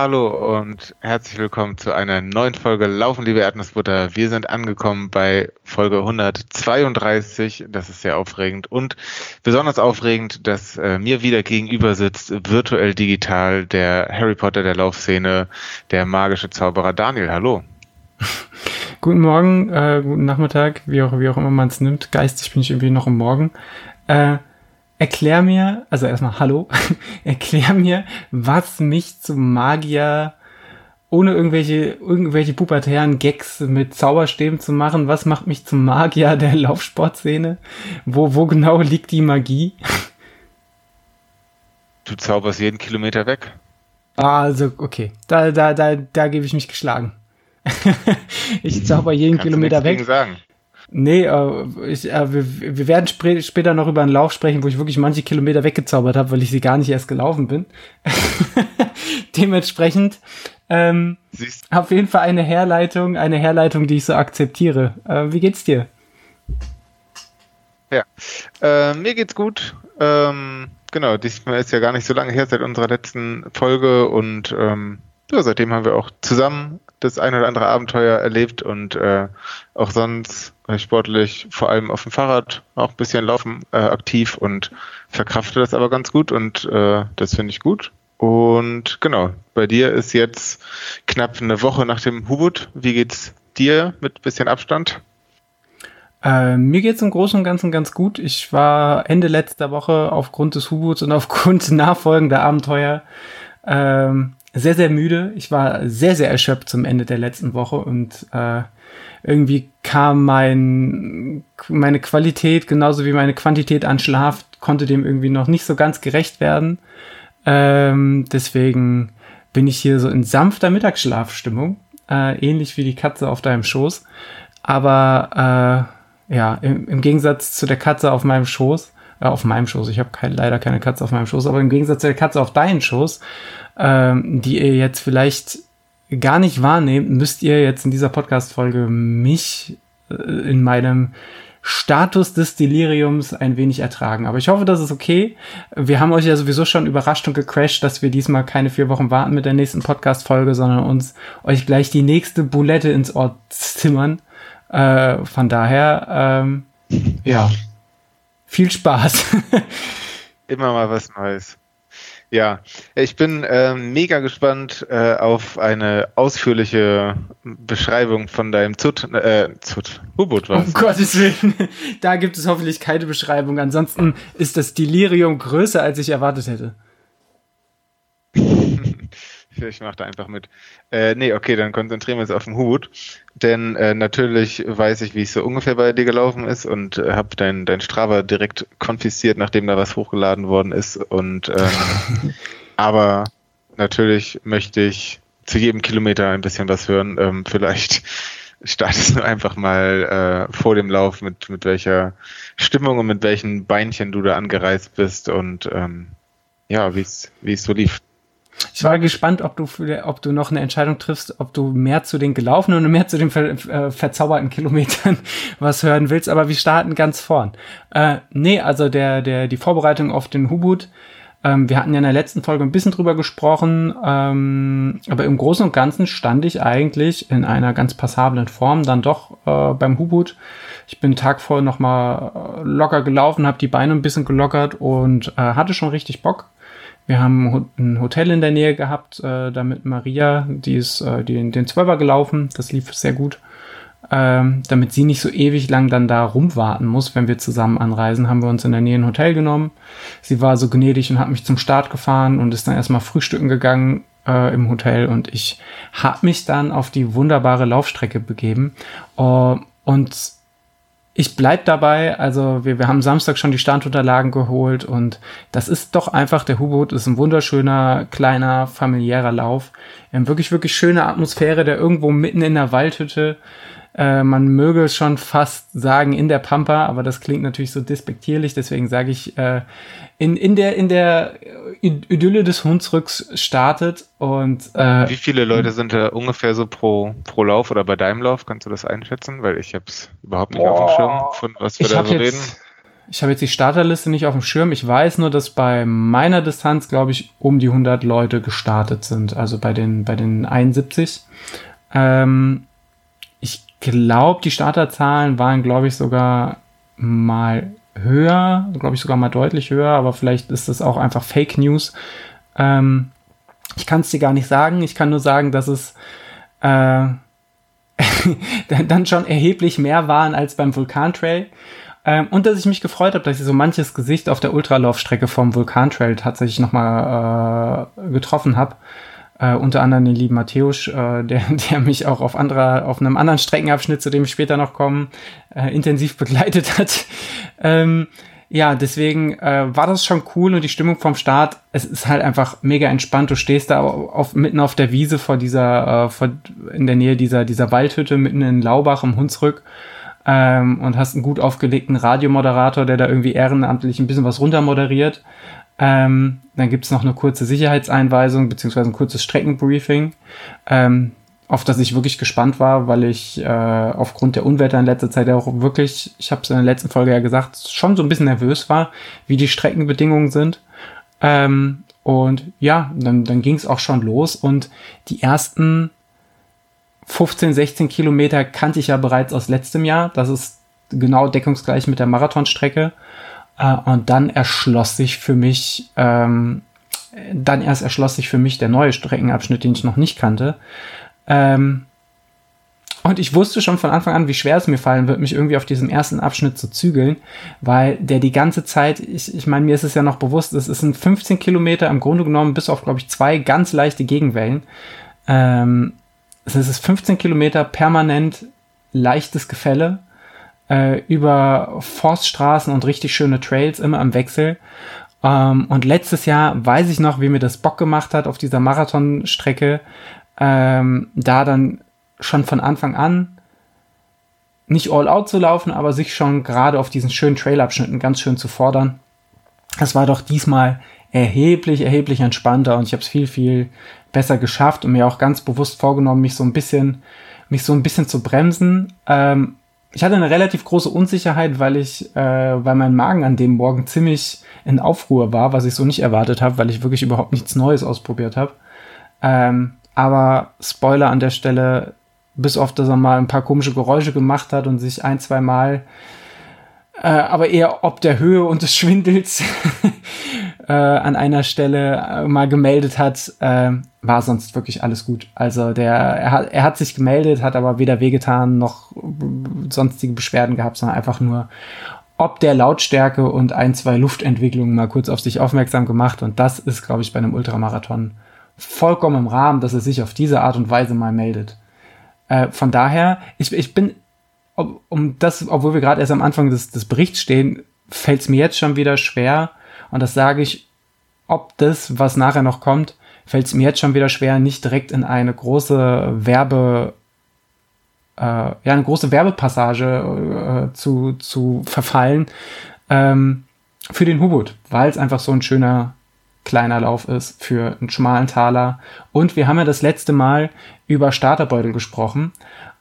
Hallo und herzlich willkommen zu einer neuen Folge Laufen, liebe Erdnussbutter. Wir sind angekommen bei Folge 132. Das ist sehr aufregend und besonders aufregend, dass äh, mir wieder gegenüber sitzt, virtuell digital, der Harry Potter der Laufszene, der magische Zauberer Daniel. Hallo. Guten Morgen, äh, guten Nachmittag, wie auch, wie auch immer man es nimmt. Geistig bin ich irgendwie noch im Morgen. Äh, erklär mir, also erstmal Hallo, erklär mir, was mich zum Magier ohne irgendwelche, irgendwelche pubertären Gags mit Zauberstäben zu machen, was macht mich zum Magier der Laufsportszene? Wo, wo genau liegt die Magie? Du zauberst jeden Kilometer weg. Ah, also, okay. Da, da, da, da gebe ich mich geschlagen. ich zauber jeden Kannst Kilometer weg. Sagen. Nee, äh, ich, äh, wir, wir werden sp später noch über einen Lauf sprechen, wo ich wirklich manche Kilometer weggezaubert habe, weil ich sie gar nicht erst gelaufen bin. Dementsprechend ähm, auf jeden Fall eine Herleitung, eine Herleitung, die ich so akzeptiere. Äh, wie geht's dir? Ja, äh, mir geht's gut. Ähm, genau, diesmal ist ja gar nicht so lange her seit unserer letzten Folge und ähm, ja, seitdem haben wir auch zusammen das ein oder andere Abenteuer erlebt und äh, auch sonst sportlich, vor allem auf dem Fahrrad, auch ein bisschen laufen äh, aktiv und verkrafte das aber ganz gut und äh, das finde ich gut. Und genau, bei dir ist jetzt knapp eine Woche nach dem Hubut. Wie geht's dir mit bisschen Abstand? Äh, mir geht's im Großen und Ganzen ganz gut. Ich war Ende letzter Woche aufgrund des Hubuts und aufgrund nachfolgender Abenteuer ähm, sehr, sehr müde. Ich war sehr, sehr erschöpft zum Ende der letzten Woche und äh, irgendwie kam mein, meine Qualität genauso wie meine Quantität an Schlaf, konnte dem irgendwie noch nicht so ganz gerecht werden. Ähm, deswegen bin ich hier so in sanfter Mittagsschlafstimmung, äh, ähnlich wie die Katze auf deinem Schoß. Aber äh, ja, im, im Gegensatz zu der Katze auf meinem Schoß, äh, auf meinem Schoß, ich habe kein, leider keine Katze auf meinem Schoß, aber im Gegensatz zu der Katze auf deinen Schoß, ähm, die ihr jetzt vielleicht gar nicht wahrnehmt, müsst ihr jetzt in dieser Podcast-Folge mich äh, in meinem Status des Deliriums ein wenig ertragen. Aber ich hoffe, das ist okay. Wir haben euch ja sowieso schon überrascht und gecrashed, dass wir diesmal keine vier Wochen warten mit der nächsten Podcast-Folge, sondern uns euch gleich die nächste Boulette ins Ohr zimmern. Äh, von daher, ähm, ja, viel Spaß. Immer mal was Neues. Ja, ich bin äh, mega gespannt äh, auf eine ausführliche Beschreibung von deinem Zut, äh, Zut, U-Boot was. Um Gottes Willen, da gibt es hoffentlich keine Beschreibung. Ansonsten ist das Delirium größer, als ich erwartet hätte. Ich mache da einfach mit. Äh, nee, okay, dann konzentrieren wir uns auf den Hut. Denn äh, natürlich weiß ich, wie es so ungefähr bei dir gelaufen ist und äh, habe dein, dein Strava direkt konfisziert, nachdem da was hochgeladen worden ist. Und ähm, aber natürlich möchte ich zu jedem Kilometer ein bisschen was hören. Ähm, vielleicht startest du einfach mal äh, vor dem Lauf mit, mit welcher Stimmung und mit welchen Beinchen du da angereist bist und ähm, ja, wie es wie es so lief. Ich war gespannt, ob du, ob du noch eine Entscheidung triffst, ob du mehr zu den gelaufenen und mehr zu den ver, äh, verzauberten Kilometern was hören willst, aber wir starten ganz vorn. Äh, nee, also der, der, die Vorbereitung auf den Hubut, ähm, wir hatten ja in der letzten Folge ein bisschen drüber gesprochen, ähm, aber im Großen und Ganzen stand ich eigentlich in einer ganz passablen Form dann doch äh, beim Hubut. Ich bin Tag vorher nochmal äh, locker gelaufen, habe die Beine ein bisschen gelockert und äh, hatte schon richtig Bock. Wir haben ein Hotel in der Nähe gehabt, äh, damit Maria, die ist äh, die, den Zwölfer gelaufen, das lief sehr gut. Ähm, damit sie nicht so ewig lang dann da rumwarten muss, wenn wir zusammen anreisen, haben wir uns in der Nähe ein Hotel genommen. Sie war so gnädig und hat mich zum Start gefahren und ist dann erstmal frühstücken gegangen äh, im Hotel und ich habe mich dann auf die wunderbare Laufstrecke begeben. Uh, und ich bleib dabei, also wir, wir haben Samstag schon die Standunterlagen geholt und das ist doch einfach, der U-Boot ist ein wunderschöner, kleiner, familiärer Lauf. Ähm, wirklich, wirklich schöne Atmosphäre, der irgendwo mitten in der Waldhütte äh, man möge schon fast sagen in der Pampa, aber das klingt natürlich so despektierlich, deswegen sage ich äh, in, in der in der Idylle des Hunsrücks startet und äh, wie viele Leute sind da ungefähr so pro pro Lauf oder bei deinem Lauf? Kannst du das einschätzen? Weil ich habe es überhaupt nicht boah, auf dem Schirm, von was wir da so reden. ich habe jetzt die Starterliste nicht auf dem Schirm. Ich weiß nur, dass bei meiner Distanz, glaube ich, um die 100 Leute gestartet sind. Also bei den, bei den 71. Ähm, glaube, die Starterzahlen waren, glaube ich, sogar mal höher, glaube ich sogar mal deutlich höher, aber vielleicht ist das auch einfach Fake News. Ähm, ich kann es dir gar nicht sagen. Ich kann nur sagen, dass es äh, dann schon erheblich mehr waren als beim Vulkantrail. Ähm, und dass ich mich gefreut habe, dass ich so manches Gesicht auf der Ultralaufstrecke vom Vulkantrail tatsächlich nochmal äh, getroffen habe. Äh, unter anderem den lieben Matthäus, äh, der, der mich auch auf anderer, auf einem anderen Streckenabschnitt, zu dem ich später noch komme, äh, intensiv begleitet hat. Ähm, ja, deswegen äh, war das schon cool und die Stimmung vom Start, es ist halt einfach mega entspannt. Du stehst da auf, mitten auf der Wiese vor dieser, äh, vor, in der Nähe dieser, dieser Waldhütte, mitten in Laubach im Hunsrück ähm, und hast einen gut aufgelegten Radiomoderator, der da irgendwie ehrenamtlich ein bisschen was runter moderiert. Ähm, dann gibt's noch eine kurze Sicherheitseinweisung beziehungsweise ein kurzes Streckenbriefing, ähm, auf das ich wirklich gespannt war, weil ich äh, aufgrund der Unwetter in letzter Zeit auch wirklich, ich habe es in der letzten Folge ja gesagt, schon so ein bisschen nervös war, wie die Streckenbedingungen sind. Ähm, und ja, dann, dann ging es auch schon los und die ersten 15, 16 Kilometer kannte ich ja bereits aus letztem Jahr. Das ist genau deckungsgleich mit der Marathonstrecke. Äh, und dann erschloss sich für mich, ähm, dann erst erschloss sich für mich der neue Streckenabschnitt, den ich noch nicht kannte. Ähm, und ich wusste schon von Anfang an, wie schwer es mir fallen wird, mich irgendwie auf diesem ersten Abschnitt zu zügeln, weil der die ganze Zeit, ich, ich meine, mir ist es ja noch bewusst, es sind 15 Kilometer im Grunde genommen, bis auf, glaube ich, zwei ganz leichte Gegenwellen. Ähm, es ist 15 Kilometer permanent leichtes Gefälle äh, über Forststraßen und richtig schöne Trails immer im Wechsel. Ähm, und letztes Jahr weiß ich noch, wie mir das Bock gemacht hat auf dieser Marathonstrecke, ähm, da dann schon von Anfang an nicht all out zu laufen, aber sich schon gerade auf diesen schönen Trailabschnitten ganz schön zu fordern. Das war doch diesmal erheblich, erheblich entspannter und ich habe es viel, viel besser geschafft und mir auch ganz bewusst vorgenommen, mich so ein bisschen, mich so ein bisschen zu bremsen. Ähm, ich hatte eine relativ große Unsicherheit, weil ich, äh, weil mein Magen an dem Morgen ziemlich in Aufruhr war, was ich so nicht erwartet habe, weil ich wirklich überhaupt nichts Neues ausprobiert habe. Ähm, aber Spoiler an der Stelle, bis auf dass er mal ein paar komische Geräusche gemacht hat und sich ein, zwei Mal, äh, aber eher ob der Höhe und des Schwindels äh, an einer Stelle äh, mal gemeldet hat, äh, war sonst wirklich alles gut. Also der, er hat, er hat sich gemeldet, hat aber weder wehgetan noch sonstige Beschwerden gehabt, sondern einfach nur ob der Lautstärke und ein, zwei Luftentwicklungen mal kurz auf sich aufmerksam gemacht. Und das ist, glaube ich, bei einem Ultramarathon vollkommen im Rahmen, dass er sich auf diese Art und Weise mal meldet. Äh, von daher, ich, ich bin, um das, obwohl wir gerade erst am Anfang des, des Berichts stehen, fällt es mir jetzt schon wieder schwer, und das sage ich, ob das, was nachher noch kommt, fällt es mir jetzt schon wieder schwer, nicht direkt in eine große Werbe, äh, ja, eine große Werbepassage äh, zu, zu verfallen ähm, für den Hubut, weil es einfach so ein schöner kleiner Lauf ist für einen schmalen Taler. Und wir haben ja das letzte Mal über Starterbeutel gesprochen.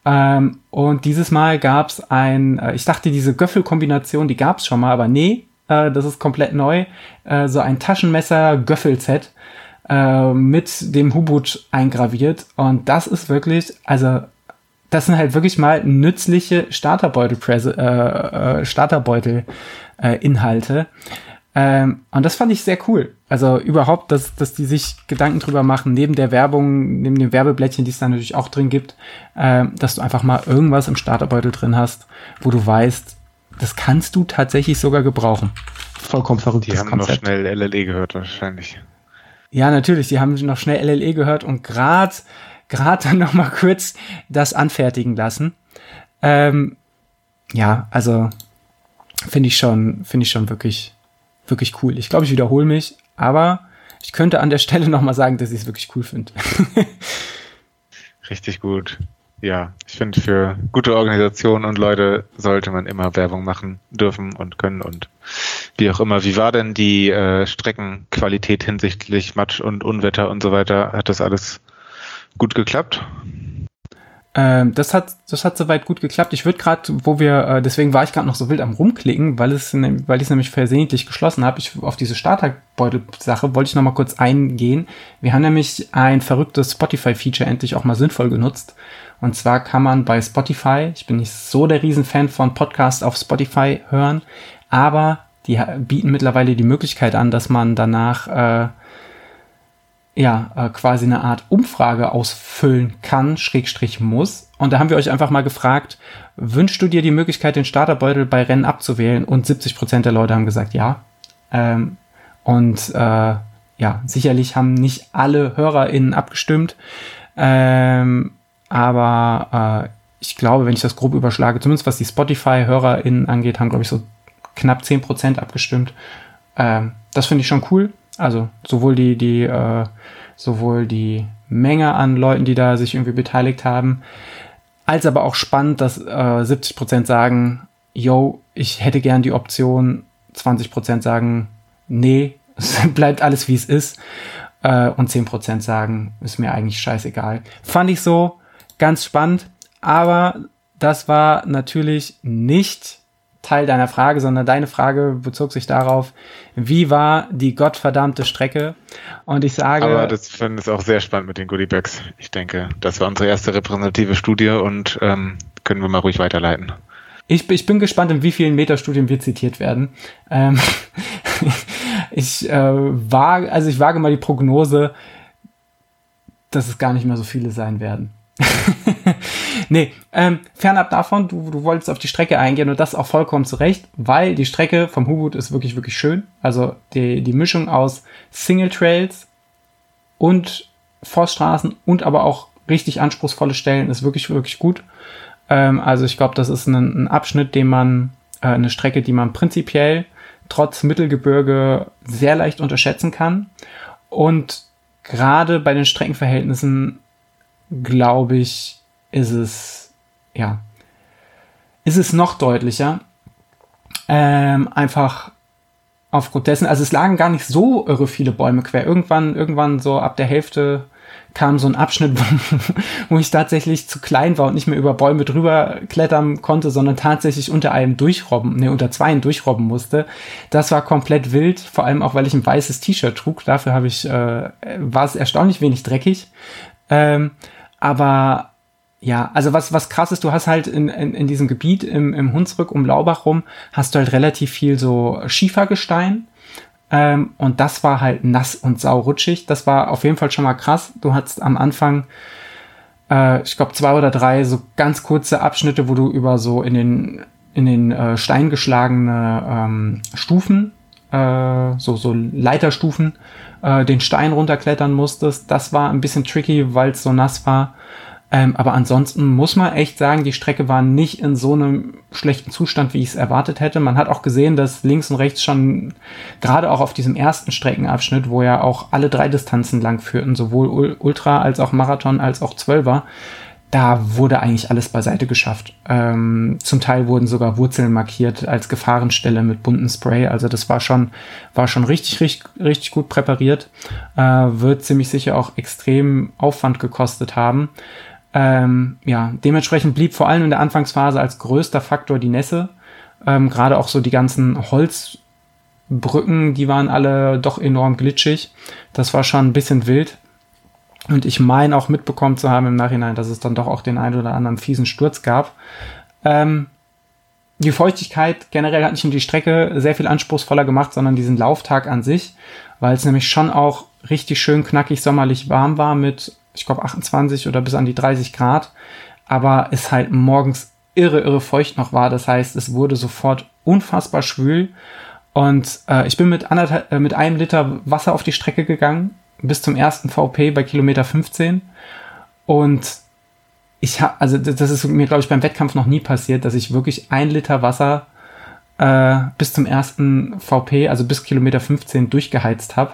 Ähm, und dieses Mal gab es ein, äh, ich dachte, diese Göffelkombination, die gab es schon mal, aber nee, äh, das ist komplett neu. Äh, so ein Taschenmesser-Göffelset äh, mit dem Hubut eingraviert. Und das ist wirklich, also das sind halt wirklich mal nützliche Starterbeutel, äh, äh, äh. Ähm, und das fand ich sehr cool. Also überhaupt, dass, dass die sich Gedanken drüber machen, neben der Werbung, neben dem Werbeblättchen, die es da natürlich auch drin gibt, äh, dass du einfach mal irgendwas im Starterbeutel drin hast, wo du weißt, das kannst du tatsächlich sogar gebrauchen. Vollkommen verrückt. Die haben Konzept. noch schnell LLE gehört wahrscheinlich. Ja, natürlich. Die haben noch schnell LLE gehört und gerade gerade dann noch mal kurz das anfertigen lassen. Ähm, ja, also finde ich schon finde ich schon wirklich wirklich cool. Ich glaube, ich wiederhole mich, aber ich könnte an der Stelle noch mal sagen, dass ich es wirklich cool finde. Richtig gut ja, ich finde, für gute Organisationen und Leute sollte man immer Werbung machen dürfen und können und wie auch immer. Wie war denn die äh, Streckenqualität hinsichtlich Matsch und Unwetter und so weiter? Hat das alles gut geklappt? Ähm, das hat, das hat soweit gut geklappt. Ich würde gerade, wo wir, äh, deswegen war ich gerade noch so wild am rumklicken, weil es, ne, weil ich es nämlich versehentlich geschlossen habe. Ich auf diese Starterbeutel-Sache wollte ich noch mal kurz eingehen. Wir haben nämlich ein verrücktes Spotify-Feature endlich auch mal sinnvoll genutzt. Und zwar kann man bei Spotify, ich bin nicht so der Riesenfan von Podcasts auf Spotify hören, aber die bieten mittlerweile die Möglichkeit an, dass man danach äh, ja, äh, quasi eine Art Umfrage ausfüllen kann, Schrägstrich muss. Und da haben wir euch einfach mal gefragt, wünschst du dir die Möglichkeit, den Starterbeutel bei Rennen abzuwählen? Und 70 Prozent der Leute haben gesagt, ja. Ähm, und äh, ja, sicherlich haben nicht alle HörerInnen abgestimmt. Ähm, aber äh, ich glaube, wenn ich das grob überschlage, zumindest was die Spotify-HörerInnen angeht, haben, glaube ich, so knapp 10 Prozent abgestimmt. Ähm, das finde ich schon cool. Also sowohl die, die, äh, sowohl die Menge an Leuten, die da sich irgendwie beteiligt haben, als aber auch spannend, dass äh, 70% sagen, yo, ich hätte gern die Option, 20% sagen, nee, es bleibt alles wie es ist. Äh, und 10% sagen, ist mir eigentlich scheißegal. Fand ich so ganz spannend, aber das war natürlich nicht Teil deiner Frage, sondern deine Frage bezog sich darauf, wie war die gottverdammte Strecke? Und ich sage. Aber das finde ich auch sehr spannend mit den Goodiebags. Ich denke, das war unsere erste repräsentative Studie und ähm, können wir mal ruhig weiterleiten. Ich, ich bin gespannt, in wie vielen Metastudien wir zitiert werden. Ähm, ich äh, wage, also ich wage mal die Prognose, dass es gar nicht mehr so viele sein werden. nee, ähm, fernab davon, du, du wolltest auf die Strecke eingehen und das auch vollkommen zurecht, weil die Strecke vom Hubut ist wirklich, wirklich schön. Also die, die Mischung aus Single Trails und Forststraßen und aber auch richtig anspruchsvolle Stellen ist wirklich, wirklich gut. Ähm, also ich glaube, das ist ein, ein, Abschnitt, den man, äh, eine Strecke, die man prinzipiell trotz Mittelgebirge sehr leicht unterschätzen kann. Und gerade bei den Streckenverhältnissen glaube ich, ist es, ja, ist es noch deutlicher. Ähm, einfach aufgrund dessen, also es lagen gar nicht so irre viele Bäume quer. Irgendwann, irgendwann so ab der Hälfte kam so ein Abschnitt, wo ich tatsächlich zu klein war und nicht mehr über Bäume drüber klettern konnte, sondern tatsächlich unter einem durchrobben, ne, unter zweien durchrobben musste. Das war komplett wild, vor allem auch, weil ich ein weißes T-Shirt trug. Dafür habe ich, äh, war es erstaunlich wenig dreckig. Ähm, aber ja, also was, was krass ist, du hast halt in, in, in diesem Gebiet im, im Hunsrück um Laubach rum, hast du halt relativ viel so Schiefergestein. Ähm, und das war halt nass und saurutschig. Das war auf jeden Fall schon mal krass. Du hattest am Anfang, äh, ich glaube, zwei oder drei so ganz kurze Abschnitte, wo du über so in den, in den äh, Stein geschlagene ähm, Stufen, äh, so, so Leiterstufen, äh, den Stein runterklettern musstest. Das war ein bisschen tricky, weil es so nass war. Ähm, aber ansonsten muss man echt sagen, die Strecke war nicht in so einem schlechten Zustand, wie ich es erwartet hätte. Man hat auch gesehen, dass links und rechts schon, gerade auch auf diesem ersten Streckenabschnitt, wo ja auch alle drei Distanzen lang führten, sowohl Ultra als auch Marathon als auch Zwölfer, da wurde eigentlich alles beiseite geschafft. Ähm, zum Teil wurden sogar Wurzeln markiert als Gefahrenstelle mit bunten Spray. Also das war schon, war schon richtig, richtig, richtig gut präpariert. Äh, wird ziemlich sicher auch extrem Aufwand gekostet haben. Ähm, ja, dementsprechend blieb vor allem in der Anfangsphase als größter Faktor die Nässe. Ähm, Gerade auch so die ganzen Holzbrücken, die waren alle doch enorm glitschig. Das war schon ein bisschen wild. Und ich meine auch mitbekommen zu haben im Nachhinein, dass es dann doch auch den einen oder anderen fiesen Sturz gab. Ähm, die Feuchtigkeit generell hat nicht nur die Strecke sehr viel anspruchsvoller gemacht, sondern diesen Lauftag an sich, weil es nämlich schon auch richtig schön knackig sommerlich warm war mit, ich glaube, 28 oder bis an die 30 Grad, aber es halt morgens irre, irre feucht noch war. Das heißt, es wurde sofort unfassbar schwül. Und äh, ich bin mit, äh, mit einem Liter Wasser auf die Strecke gegangen bis zum ersten VP bei Kilometer 15. Und ich habe, also das ist mir, glaube ich, beim Wettkampf noch nie passiert, dass ich wirklich ein Liter Wasser äh, bis zum ersten VP, also bis Kilometer 15 durchgeheizt habe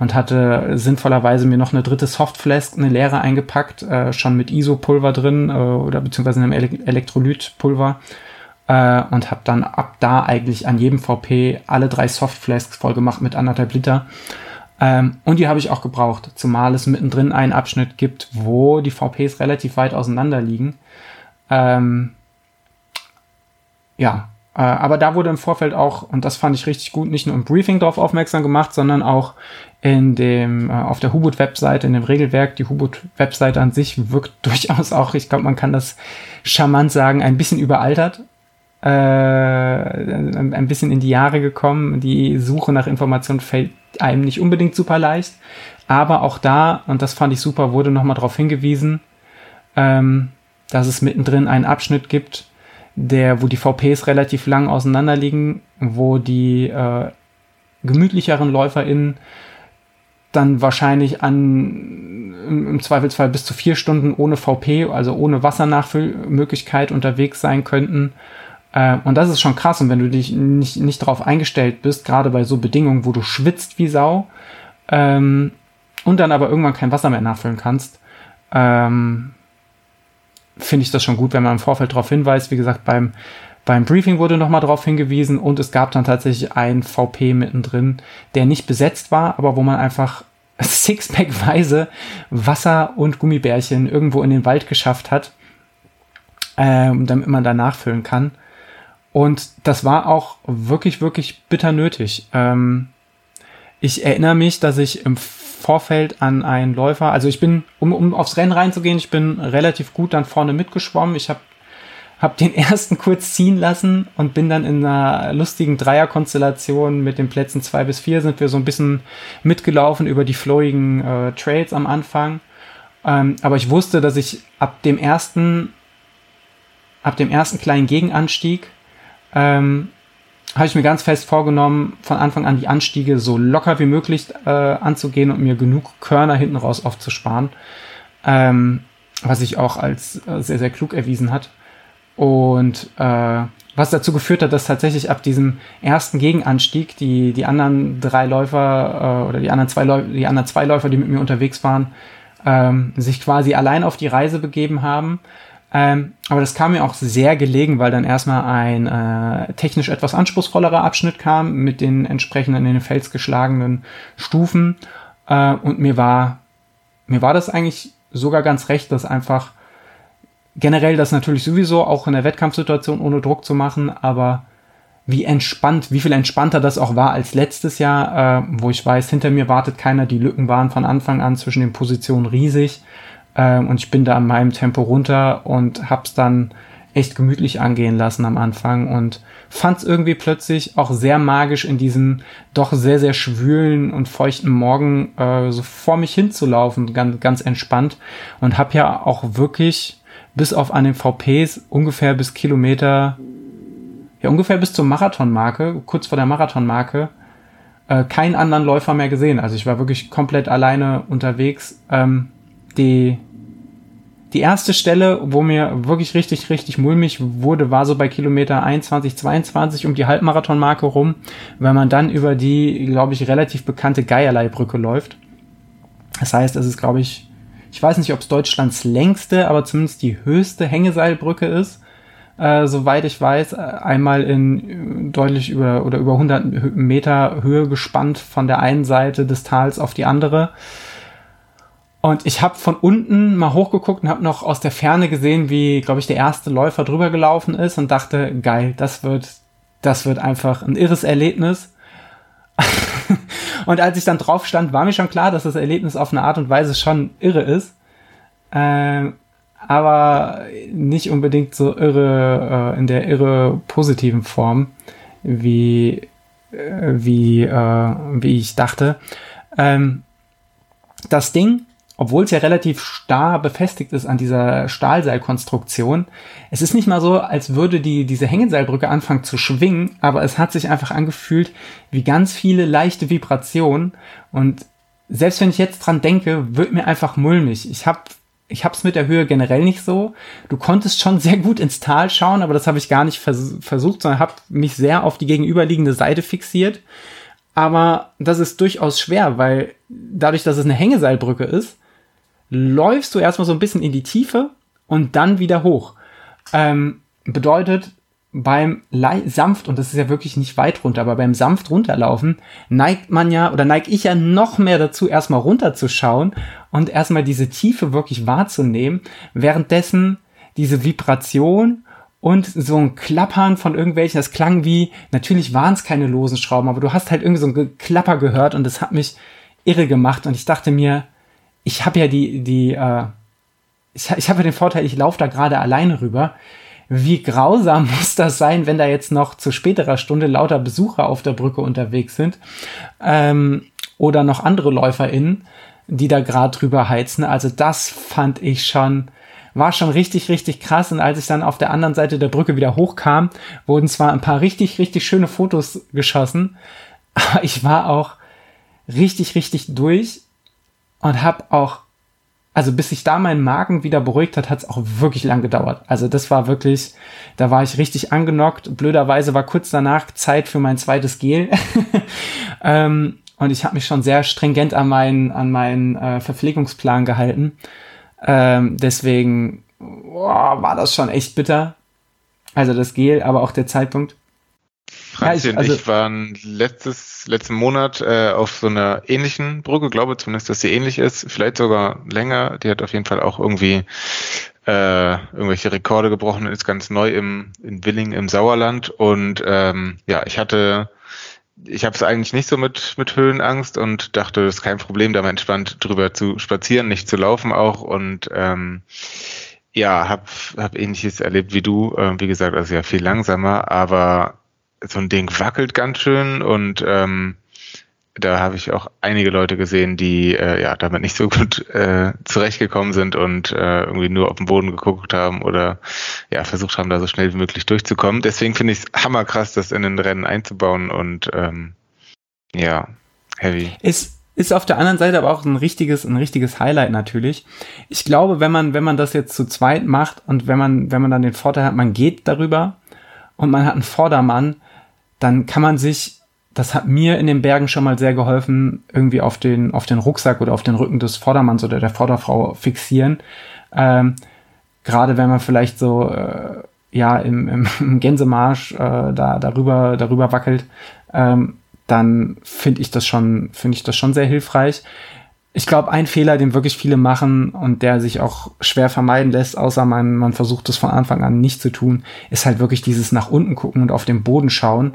und hatte sinnvollerweise mir noch eine dritte Softflask, eine leere eingepackt, äh, schon mit ISO-Pulver drin äh, oder beziehungsweise einem Ele Elektrolytpulver äh, und habe dann ab da eigentlich an jedem VP alle drei Softflasks voll gemacht mit anderthalb Liter Ähm, und die habe ich auch gebraucht, zumal es mittendrin einen Abschnitt gibt, wo die VPs relativ weit auseinander liegen. Ähm, ja, aber da wurde im Vorfeld auch, und das fand ich richtig gut, nicht nur im Briefing darauf aufmerksam gemacht, sondern auch in dem, äh, auf der Hubut-Webseite, in dem Regelwerk. Die Hubut-Webseite an sich wirkt durchaus auch, ich glaube, man kann das charmant sagen, ein bisschen überaltert. Äh, ein bisschen in die Jahre gekommen. Die Suche nach Informationen fällt einem nicht unbedingt super leicht. Aber auch da, und das fand ich super, wurde nochmal darauf hingewiesen, ähm, dass es mittendrin einen Abschnitt gibt, der, wo die VPs relativ lang auseinander liegen, wo die äh, gemütlicheren LäuferInnen dann wahrscheinlich an im Zweifelsfall bis zu vier Stunden ohne VP, also ohne Wassernachfüllmöglichkeit unterwegs sein könnten. Äh, und das ist schon krass. Und wenn du dich nicht, nicht darauf eingestellt bist, gerade bei so Bedingungen, wo du schwitzt wie Sau, ähm, und dann aber irgendwann kein Wasser mehr nachfüllen kannst, ähm, finde ich das schon gut, wenn man im Vorfeld darauf hinweist. Wie gesagt, beim, beim Briefing wurde nochmal darauf hingewiesen und es gab dann tatsächlich ein VP mittendrin, der nicht besetzt war, aber wo man einfach Sixpack-weise Wasser und Gummibärchen irgendwo in den Wald geschafft hat, ähm, damit man da nachfüllen kann. Und das war auch wirklich, wirklich bitter nötig. Ähm, ich erinnere mich, dass ich im Vorfeld an einen Läufer. Also ich bin, um, um aufs Rennen reinzugehen, ich bin relativ gut dann vorne mitgeschwommen. Ich habe hab den ersten kurz ziehen lassen und bin dann in einer lustigen Dreierkonstellation mit den Plätzen zwei bis vier sind wir so ein bisschen mitgelaufen über die flowigen äh, Trails am Anfang. Ähm, aber ich wusste, dass ich ab dem ersten, ab dem ersten kleinen Gegenanstieg ähm, habe ich mir ganz fest vorgenommen, von Anfang an die Anstiege so locker wie möglich äh, anzugehen und mir genug Körner hinten raus aufzusparen. Ähm, was sich auch als äh, sehr, sehr klug erwiesen hat. Und äh, was dazu geführt hat, dass tatsächlich ab diesem ersten Gegenanstieg die, die anderen drei Läufer äh, oder die anderen zwei Läufer, die anderen zwei Läufer, die mit mir unterwegs waren, ähm, sich quasi allein auf die Reise begeben haben ähm, aber das kam mir auch sehr gelegen, weil dann erstmal ein äh, technisch etwas anspruchsvollerer Abschnitt kam mit den entsprechenden in den Fels geschlagenen Stufen. Äh, und mir war, mir war das eigentlich sogar ganz recht, dass einfach generell das natürlich sowieso auch in der Wettkampfsituation ohne Druck zu machen, aber wie entspannt, wie viel entspannter das auch war als letztes Jahr, äh, wo ich weiß, hinter mir wartet keiner, die Lücken waren von Anfang an zwischen den Positionen riesig. Ähm, und ich bin da an meinem Tempo runter und hab's dann echt gemütlich angehen lassen am Anfang und fand's irgendwie plötzlich auch sehr magisch in diesem doch sehr, sehr schwülen und feuchten Morgen äh, so vor mich hinzulaufen, ganz, ganz entspannt und hab ja auch wirklich bis auf an den VPs ungefähr bis Kilometer, ja ungefähr bis zur Marathonmarke, kurz vor der Marathonmarke, äh, keinen anderen Läufer mehr gesehen. Also ich war wirklich komplett alleine unterwegs. Ähm, die, die erste Stelle, wo mir wirklich richtig, richtig mulmig wurde, war so bei Kilometer 21, 22 um die Halbmarathonmarke rum, wenn man dann über die, glaube ich, relativ bekannte Geierlei-Brücke läuft. Das heißt, es ist, glaube ich, ich weiß nicht, ob es Deutschlands längste, aber zumindest die höchste Hängeseilbrücke ist. Äh, soweit ich weiß, äh, einmal in deutlich über oder über 100 Meter Höhe gespannt von der einen Seite des Tals auf die andere. Und ich habe von unten mal hochgeguckt und habe noch aus der Ferne gesehen, wie, glaube ich, der erste Läufer drüber gelaufen ist und dachte, geil, das wird, das wird einfach ein irres Erlebnis. und als ich dann drauf stand, war mir schon klar, dass das Erlebnis auf eine Art und Weise schon irre ist. Ähm, aber nicht unbedingt so irre, äh, in der irre positiven Form, wie, äh, wie, äh, wie ich dachte. Ähm, das Ding obwohl es ja relativ starr befestigt ist an dieser Stahlseilkonstruktion, es ist nicht mal so, als würde die, diese Hängeseilbrücke anfangen zu schwingen, aber es hat sich einfach angefühlt wie ganz viele leichte Vibrationen und selbst wenn ich jetzt dran denke, wird mir einfach mulmig. Ich habe ich hab's mit der Höhe generell nicht so. Du konntest schon sehr gut ins Tal schauen, aber das habe ich gar nicht vers versucht, sondern habe mich sehr auf die gegenüberliegende Seite fixiert. Aber das ist durchaus schwer, weil dadurch, dass es eine Hängeseilbrücke ist, läufst du erstmal so ein bisschen in die Tiefe und dann wieder hoch. Ähm, bedeutet, beim sanft, und das ist ja wirklich nicht weit runter, aber beim sanft runterlaufen, neigt man ja, oder neige ich ja noch mehr dazu, erstmal runterzuschauen und erstmal diese Tiefe wirklich wahrzunehmen, währenddessen diese Vibration und so ein Klappern von irgendwelchen, das klang wie, natürlich waren es keine losen Schrauben, aber du hast halt irgendwie so ein Klapper gehört und das hat mich irre gemacht und ich dachte mir, ich habe ja die, die, äh, ich, ich habe ja den Vorteil, ich laufe da gerade alleine rüber. Wie grausam muss das sein, wenn da jetzt noch zu späterer Stunde lauter Besucher auf der Brücke unterwegs sind ähm, oder noch andere LäuferInnen, die da gerade drüber heizen. Also das fand ich schon, war schon richtig, richtig krass. Und als ich dann auf der anderen Seite der Brücke wieder hochkam, wurden zwar ein paar richtig, richtig schöne Fotos geschossen, aber ich war auch richtig, richtig durch und habe auch, also bis sich da mein Magen wieder beruhigt hat, hat es auch wirklich lang gedauert. Also das war wirklich, da war ich richtig angenockt. Blöderweise war kurz danach Zeit für mein zweites Gel. ähm, und ich habe mich schon sehr stringent an meinen, an meinen äh, Verpflegungsplan gehalten. Ähm, deswegen oh, war das schon echt bitter. Also das Gel, aber auch der Zeitpunkt. Franzi ja, ich, also, und ich waren letztes, letzten Monat äh, auf so einer ähnlichen Brücke, glaube zumindest, dass sie ähnlich ist, vielleicht sogar länger. Die hat auf jeden Fall auch irgendwie äh, irgendwelche Rekorde gebrochen, ist ganz neu im, in Willing im Sauerland. Und ähm, ja, ich hatte, ich habe es eigentlich nicht so mit, mit Höhenangst und dachte, das ist kein Problem, da mal entspannt drüber zu spazieren, nicht zu laufen auch. Und ähm, ja, hab, hab ähnliches erlebt wie du, äh, wie gesagt, also ja viel langsamer, aber so ein Ding wackelt ganz schön und ähm, da habe ich auch einige Leute gesehen, die äh, ja damit nicht so gut äh, zurechtgekommen sind und äh, irgendwie nur auf den Boden geguckt haben oder ja versucht haben, da so schnell wie möglich durchzukommen. Deswegen finde ich es hammerkrass, das in den Rennen einzubauen und ähm, ja, heavy. Ist ist auf der anderen Seite aber auch ein richtiges, ein richtiges Highlight natürlich. Ich glaube, wenn man, wenn man das jetzt zu zweit macht und wenn man, wenn man dann den Vorteil hat, man geht darüber und man hat einen Vordermann, dann kann man sich, das hat mir in den Bergen schon mal sehr geholfen, irgendwie auf den, auf den Rucksack oder auf den Rücken des Vordermanns oder der Vorderfrau fixieren. Ähm, Gerade wenn man vielleicht so äh, ja im, im, Gänsemarsch äh, da darüber darüber wackelt, ähm, dann finde ich das schon finde ich das schon sehr hilfreich ich glaube, ein Fehler, den wirklich viele machen und der sich auch schwer vermeiden lässt, außer man, man versucht es von Anfang an nicht zu tun, ist halt wirklich dieses nach unten gucken und auf den Boden schauen.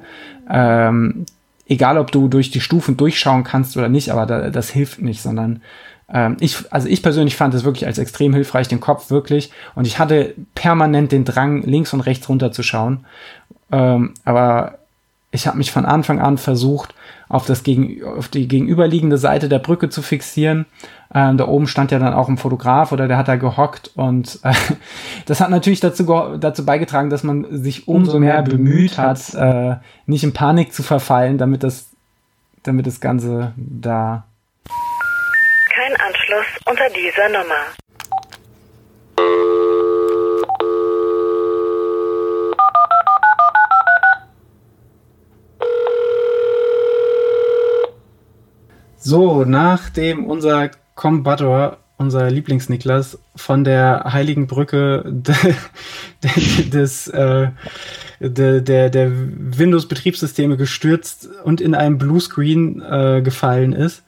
Ähm, egal, ob du durch die Stufen durchschauen kannst oder nicht, aber da, das hilft nicht, sondern ähm, ich, also ich persönlich fand es wirklich als extrem hilfreich, den Kopf wirklich. Und ich hatte permanent den Drang, links und rechts runter zu schauen. Ähm, aber ich habe mich von Anfang an versucht, auf, das gegen, auf die gegenüberliegende Seite der Brücke zu fixieren. Ähm, da oben stand ja dann auch ein Fotograf oder der hat da gehockt und äh, das hat natürlich dazu, dazu beigetragen, dass man sich umso mehr bemüht hat, äh, nicht in Panik zu verfallen, damit das, damit das Ganze da. Kein Anschluss unter dieser Nummer. So, nachdem unser Combator, unser Lieblings-Niklas, von der heiligen Brücke de, de, des, äh, de, der, der Windows-Betriebssysteme gestürzt und in einem Bluescreen äh, gefallen ist,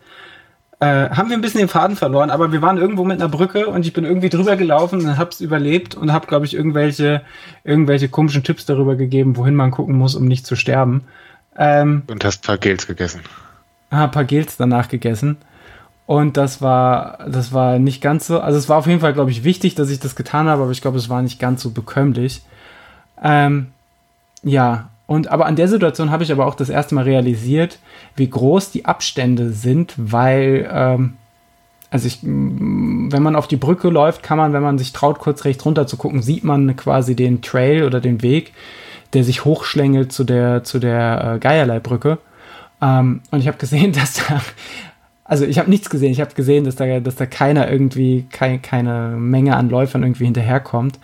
äh, haben wir ein bisschen den Faden verloren, aber wir waren irgendwo mit einer Brücke und ich bin irgendwie drüber gelaufen und hab's überlebt und hab, glaube ich, irgendwelche, irgendwelche komischen Tipps darüber gegeben, wohin man gucken muss, um nicht zu sterben. Ähm, und hast ein paar Gels gegessen ein paar Gels danach gegessen. Und das war, das war nicht ganz so, also es war auf jeden Fall, glaube ich, wichtig, dass ich das getan habe, aber ich glaube, es war nicht ganz so bekömmlich. Ähm, ja, und aber an der Situation habe ich aber auch das erste Mal realisiert, wie groß die Abstände sind, weil, ähm, also ich, wenn man auf die Brücke läuft, kann man, wenn man sich traut, kurz rechts runter zu gucken, sieht man quasi den Trail oder den Weg, der sich hochschlängelt zu der, zu der äh, Geierleibrücke. Ähm, und ich habe gesehen, dass da, also ich habe nichts gesehen, ich habe gesehen, dass da, dass da keiner irgendwie, kein, keine Menge an Läufern irgendwie hinterherkommt.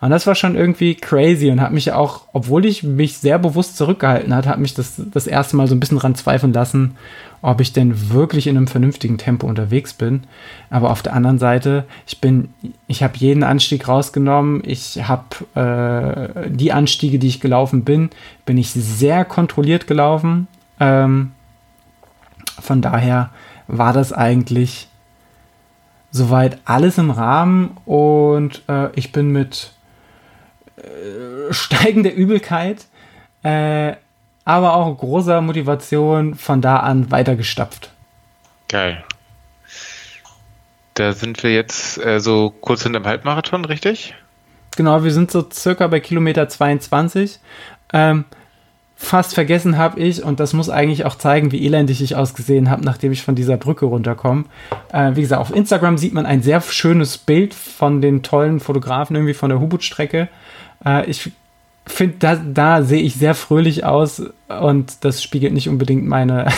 Und das war schon irgendwie crazy und hat mich auch, obwohl ich mich sehr bewusst zurückgehalten hat, hat mich das das erste Mal so ein bisschen dran zweifeln lassen, ob ich denn wirklich in einem vernünftigen Tempo unterwegs bin. Aber auf der anderen Seite, ich bin, ich habe jeden Anstieg rausgenommen. Ich habe äh, die Anstiege, die ich gelaufen bin, bin ich sehr kontrolliert gelaufen. Ähm, von daher war das eigentlich soweit alles im Rahmen und äh, ich bin mit äh, steigender Übelkeit äh, aber auch großer Motivation von da an weitergestapft. Geil. Da sind wir jetzt äh, so kurz hinterm Halbmarathon, richtig? Genau, wir sind so circa bei Kilometer 22. Ähm, fast vergessen habe ich, und das muss eigentlich auch zeigen, wie elendig ich ausgesehen habe, nachdem ich von dieser Brücke runterkomme. Äh, wie gesagt, auf Instagram sieht man ein sehr schönes Bild von den tollen Fotografen irgendwie von der Hubut-Strecke. Äh, ich finde, da, da sehe ich sehr fröhlich aus und das spiegelt nicht unbedingt meine,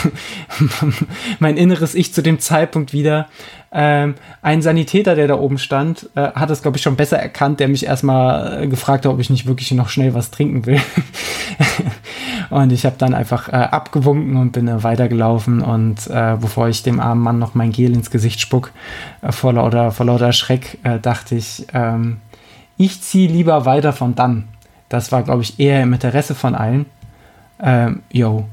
mein inneres Ich zu dem Zeitpunkt wieder. Ähm, ein Sanitäter, der da oben stand, äh, hat es, glaube ich, schon besser erkannt, der mich erstmal äh, gefragt hat, ob ich nicht wirklich noch schnell was trinken will. und ich habe dann einfach äh, abgewunken und bin äh, weitergelaufen und äh, bevor ich dem armen Mann noch mein Gel ins Gesicht spuck, vor, lauter, vor lauter Schreck, dachte ich, ähm, ich ziehe lieber weiter von dann. Das war, glaube ich, eher im Interesse von allen. Ähm, yo.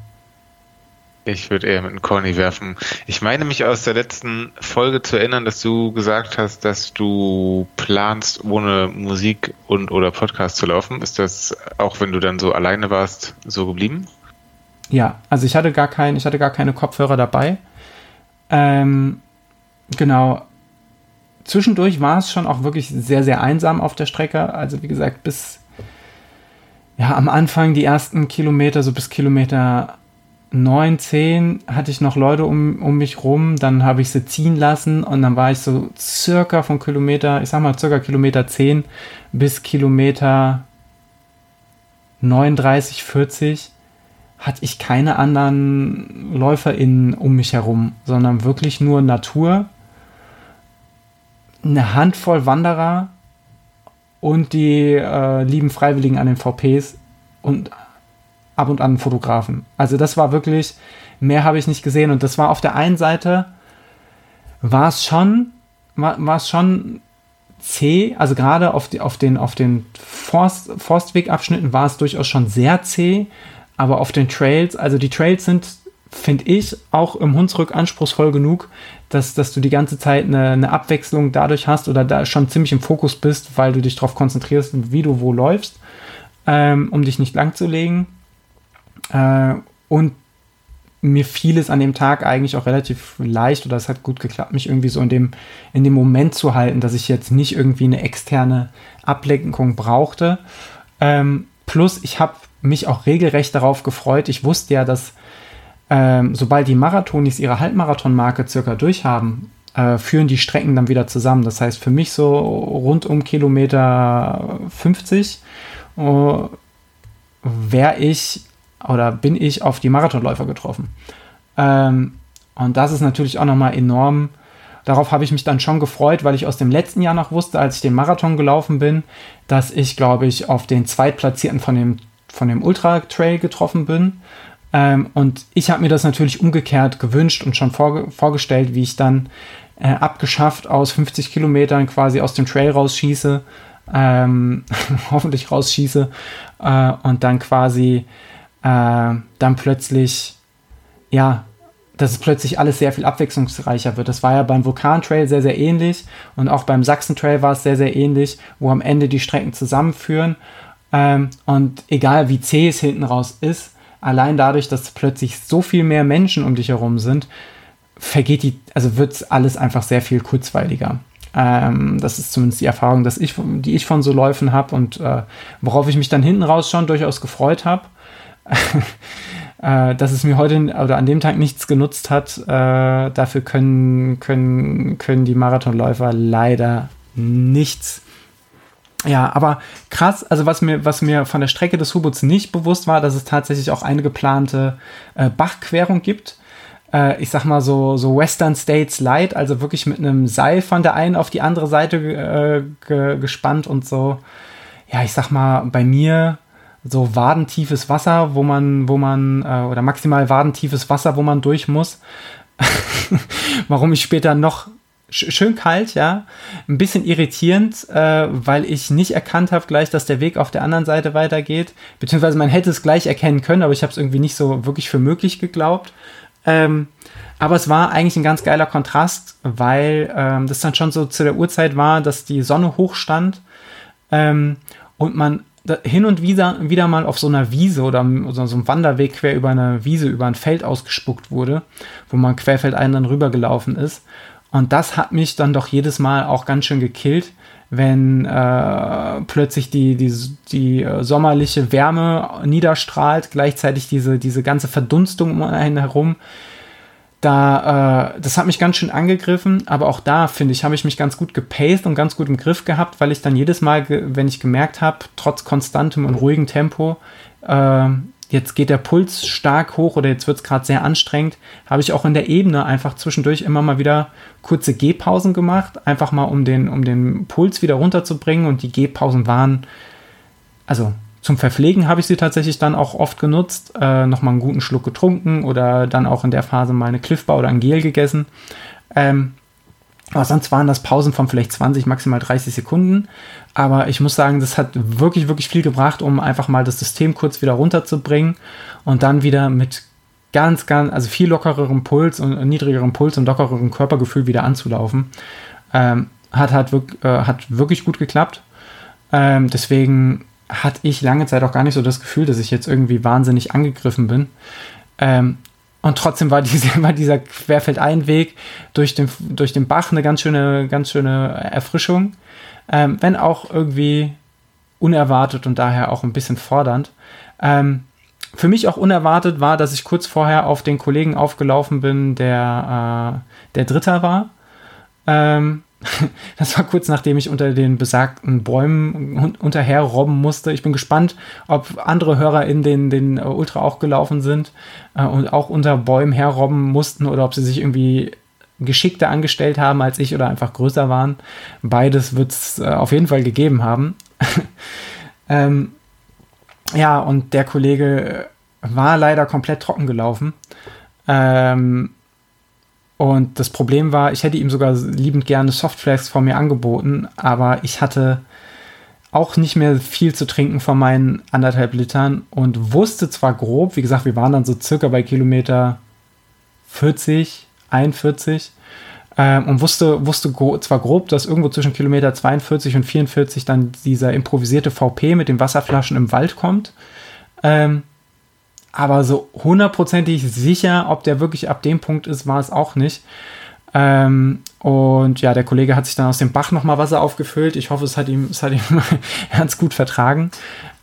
Ich würde eher mit einem Corny werfen. Ich meine mich aus der letzten Folge zu erinnern, dass du gesagt hast, dass du planst, ohne Musik und oder Podcast zu laufen. Ist das auch, wenn du dann so alleine warst, so geblieben? Ja, also ich hatte gar kein, ich hatte gar keine Kopfhörer dabei. Ähm, genau. Zwischendurch war es schon auch wirklich sehr, sehr einsam auf der Strecke. Also wie gesagt, bis ja, am Anfang die ersten Kilometer, so bis Kilometer 9, 10, hatte ich noch Leute um, um mich rum. Dann habe ich sie ziehen lassen und dann war ich so circa von Kilometer, ich sag mal circa Kilometer 10 bis Kilometer 39, 40 hatte ich keine anderen LäuferInnen um mich herum, sondern wirklich nur Natur, eine Handvoll Wanderer und die äh, lieben Freiwilligen an den VPs und ab und an Fotografen. Also das war wirklich, mehr habe ich nicht gesehen. Und das war auf der einen Seite, war es schon, war, es schon zäh, also gerade auf, die, auf den, auf den Forst, Forstwegabschnitten war es durchaus schon sehr zäh, aber auf den Trails, also die Trails sind finde ich, auch im Hunsrück anspruchsvoll genug, dass, dass du die ganze Zeit eine, eine Abwechslung dadurch hast oder da schon ziemlich im Fokus bist, weil du dich darauf konzentrierst, wie du wo läufst, ähm, um dich nicht langzulegen. Äh, und mir fiel es an dem Tag eigentlich auch relativ leicht oder es hat gut geklappt, mich irgendwie so in dem, in dem Moment zu halten, dass ich jetzt nicht irgendwie eine externe Ablenkung brauchte. Ähm, plus, ich habe mich auch regelrecht darauf gefreut. Ich wusste ja, dass ähm, sobald die Marathonis ihre Halbmarathonmarke circa durchhaben, äh, führen die Strecken dann wieder zusammen. Das heißt, für mich so rund um Kilometer 50 äh, wäre ich oder bin ich auf die Marathonläufer getroffen. Ähm, und das ist natürlich auch nochmal enorm. Darauf habe ich mich dann schon gefreut, weil ich aus dem letzten Jahr noch wusste, als ich den Marathon gelaufen bin, dass ich, glaube ich, auf den Zweitplatzierten von dem, von dem Ultra Trail getroffen bin. Ähm, und ich habe mir das natürlich umgekehrt gewünscht und schon vorge vorgestellt, wie ich dann äh, abgeschafft aus 50 Kilometern quasi aus dem Trail rausschieße, ähm, hoffentlich rausschieße äh, und dann quasi äh, dann plötzlich, ja, dass es plötzlich alles sehr viel abwechslungsreicher wird. Das war ja beim Vulkan-Trail sehr, sehr ähnlich und auch beim Sachsen-Trail war es sehr, sehr ähnlich, wo am Ende die Strecken zusammenführen. Ähm, und egal wie zäh es hinten raus ist, allein dadurch, dass plötzlich so viel mehr Menschen um dich herum sind, vergeht die, also wird alles einfach sehr viel kurzweiliger. Ähm, das ist zumindest die Erfahrung, dass ich, die ich von so Läufen habe und äh, worauf ich mich dann hinten raus schon durchaus gefreut habe. äh, dass es mir heute oder an dem Tag nichts genutzt hat, äh, dafür können, können, können die Marathonläufer leider nichts ja, aber krass, also was mir, was mir von der Strecke des Hubuts nicht bewusst war, dass es tatsächlich auch eine geplante äh, Bachquerung gibt. Äh, ich sag mal so, so Western States Light, also wirklich mit einem Seil von der einen auf die andere Seite äh, ge gespannt und so. Ja, ich sag mal, bei mir so wadentiefes Wasser, wo man, wo man, äh, oder maximal wadentiefes Wasser, wo man durch muss. Warum ich später noch schön kalt, ja, ein bisschen irritierend, äh, weil ich nicht erkannt habe gleich, dass der Weg auf der anderen Seite weitergeht, beziehungsweise man hätte es gleich erkennen können, aber ich habe es irgendwie nicht so wirklich für möglich geglaubt. Ähm, aber es war eigentlich ein ganz geiler Kontrast, weil ähm, das dann schon so zu der Uhrzeit war, dass die Sonne hoch stand ähm, und man hin und wieder, wieder mal auf so einer Wiese oder, so einem Wanderweg quer über eine Wiese, über ein Feld ausgespuckt wurde, wo man querfeldein dann rübergelaufen ist. Und das hat mich dann doch jedes Mal auch ganz schön gekillt, wenn äh, plötzlich die, die, die äh, sommerliche Wärme niederstrahlt, gleichzeitig diese, diese ganze Verdunstung um einen herum. Da, äh, das hat mich ganz schön angegriffen, aber auch da, finde ich, habe ich mich ganz gut gepaced und ganz gut im Griff gehabt, weil ich dann jedes Mal, wenn ich gemerkt habe, trotz konstantem und ruhigem Tempo, äh, jetzt geht der Puls stark hoch oder jetzt wird es gerade sehr anstrengend, habe ich auch in der Ebene einfach zwischendurch immer mal wieder kurze Gehpausen gemacht, einfach mal um den, um den Puls wieder runterzubringen und die Gehpausen waren, also zum Verpflegen habe ich sie tatsächlich dann auch oft genutzt, äh, nochmal einen guten Schluck getrunken oder dann auch in der Phase mal eine Cliff oder ein Gel gegessen. Ähm, aber sonst waren das Pausen von vielleicht 20, maximal 30 Sekunden. Aber ich muss sagen, das hat wirklich, wirklich viel gebracht, um einfach mal das System kurz wieder runterzubringen und dann wieder mit ganz, ganz, also viel lockererem Puls und niedrigerem Puls und lockererem Körpergefühl wieder anzulaufen. Ähm, hat, hat, wirk, äh, hat wirklich gut geklappt. Ähm, deswegen hatte ich lange Zeit auch gar nicht so das Gefühl, dass ich jetzt irgendwie wahnsinnig angegriffen bin. Ähm, und trotzdem war, diese, war dieser Querfeldeinweg durch den, durch den Bach eine ganz schöne, ganz schöne Erfrischung. Ähm, wenn auch irgendwie unerwartet und daher auch ein bisschen fordernd. Ähm, für mich auch unerwartet war, dass ich kurz vorher auf den Kollegen aufgelaufen bin, der, äh, der Dritter war. Ähm, das war kurz nachdem ich unter den besagten Bäumen unterherrobben musste. Ich bin gespannt, ob andere Hörer in den, den Ultra auch gelaufen sind äh, und auch unter Bäumen herrobben mussten oder ob sie sich irgendwie geschickter angestellt haben als ich oder einfach größer waren. Beides wird es äh, auf jeden Fall gegeben haben. ähm, ja, und der Kollege war leider komplett trocken gelaufen. Ähm, und das Problem war, ich hätte ihm sogar liebend gerne Softflags von mir angeboten, aber ich hatte auch nicht mehr viel zu trinken von meinen anderthalb Litern und wusste zwar grob, wie gesagt, wir waren dann so circa bei Kilometer 40, 41 ähm, und wusste, wusste gro zwar grob, dass irgendwo zwischen Kilometer 42 und 44 dann dieser improvisierte VP mit den Wasserflaschen im Wald kommt. Ähm, aber so hundertprozentig sicher, ob der wirklich ab dem Punkt ist, war es auch nicht. Ähm, und ja, der Kollege hat sich dann aus dem Bach nochmal Wasser aufgefüllt. Ich hoffe, es hat ihm, es hat ihm ganz gut vertragen.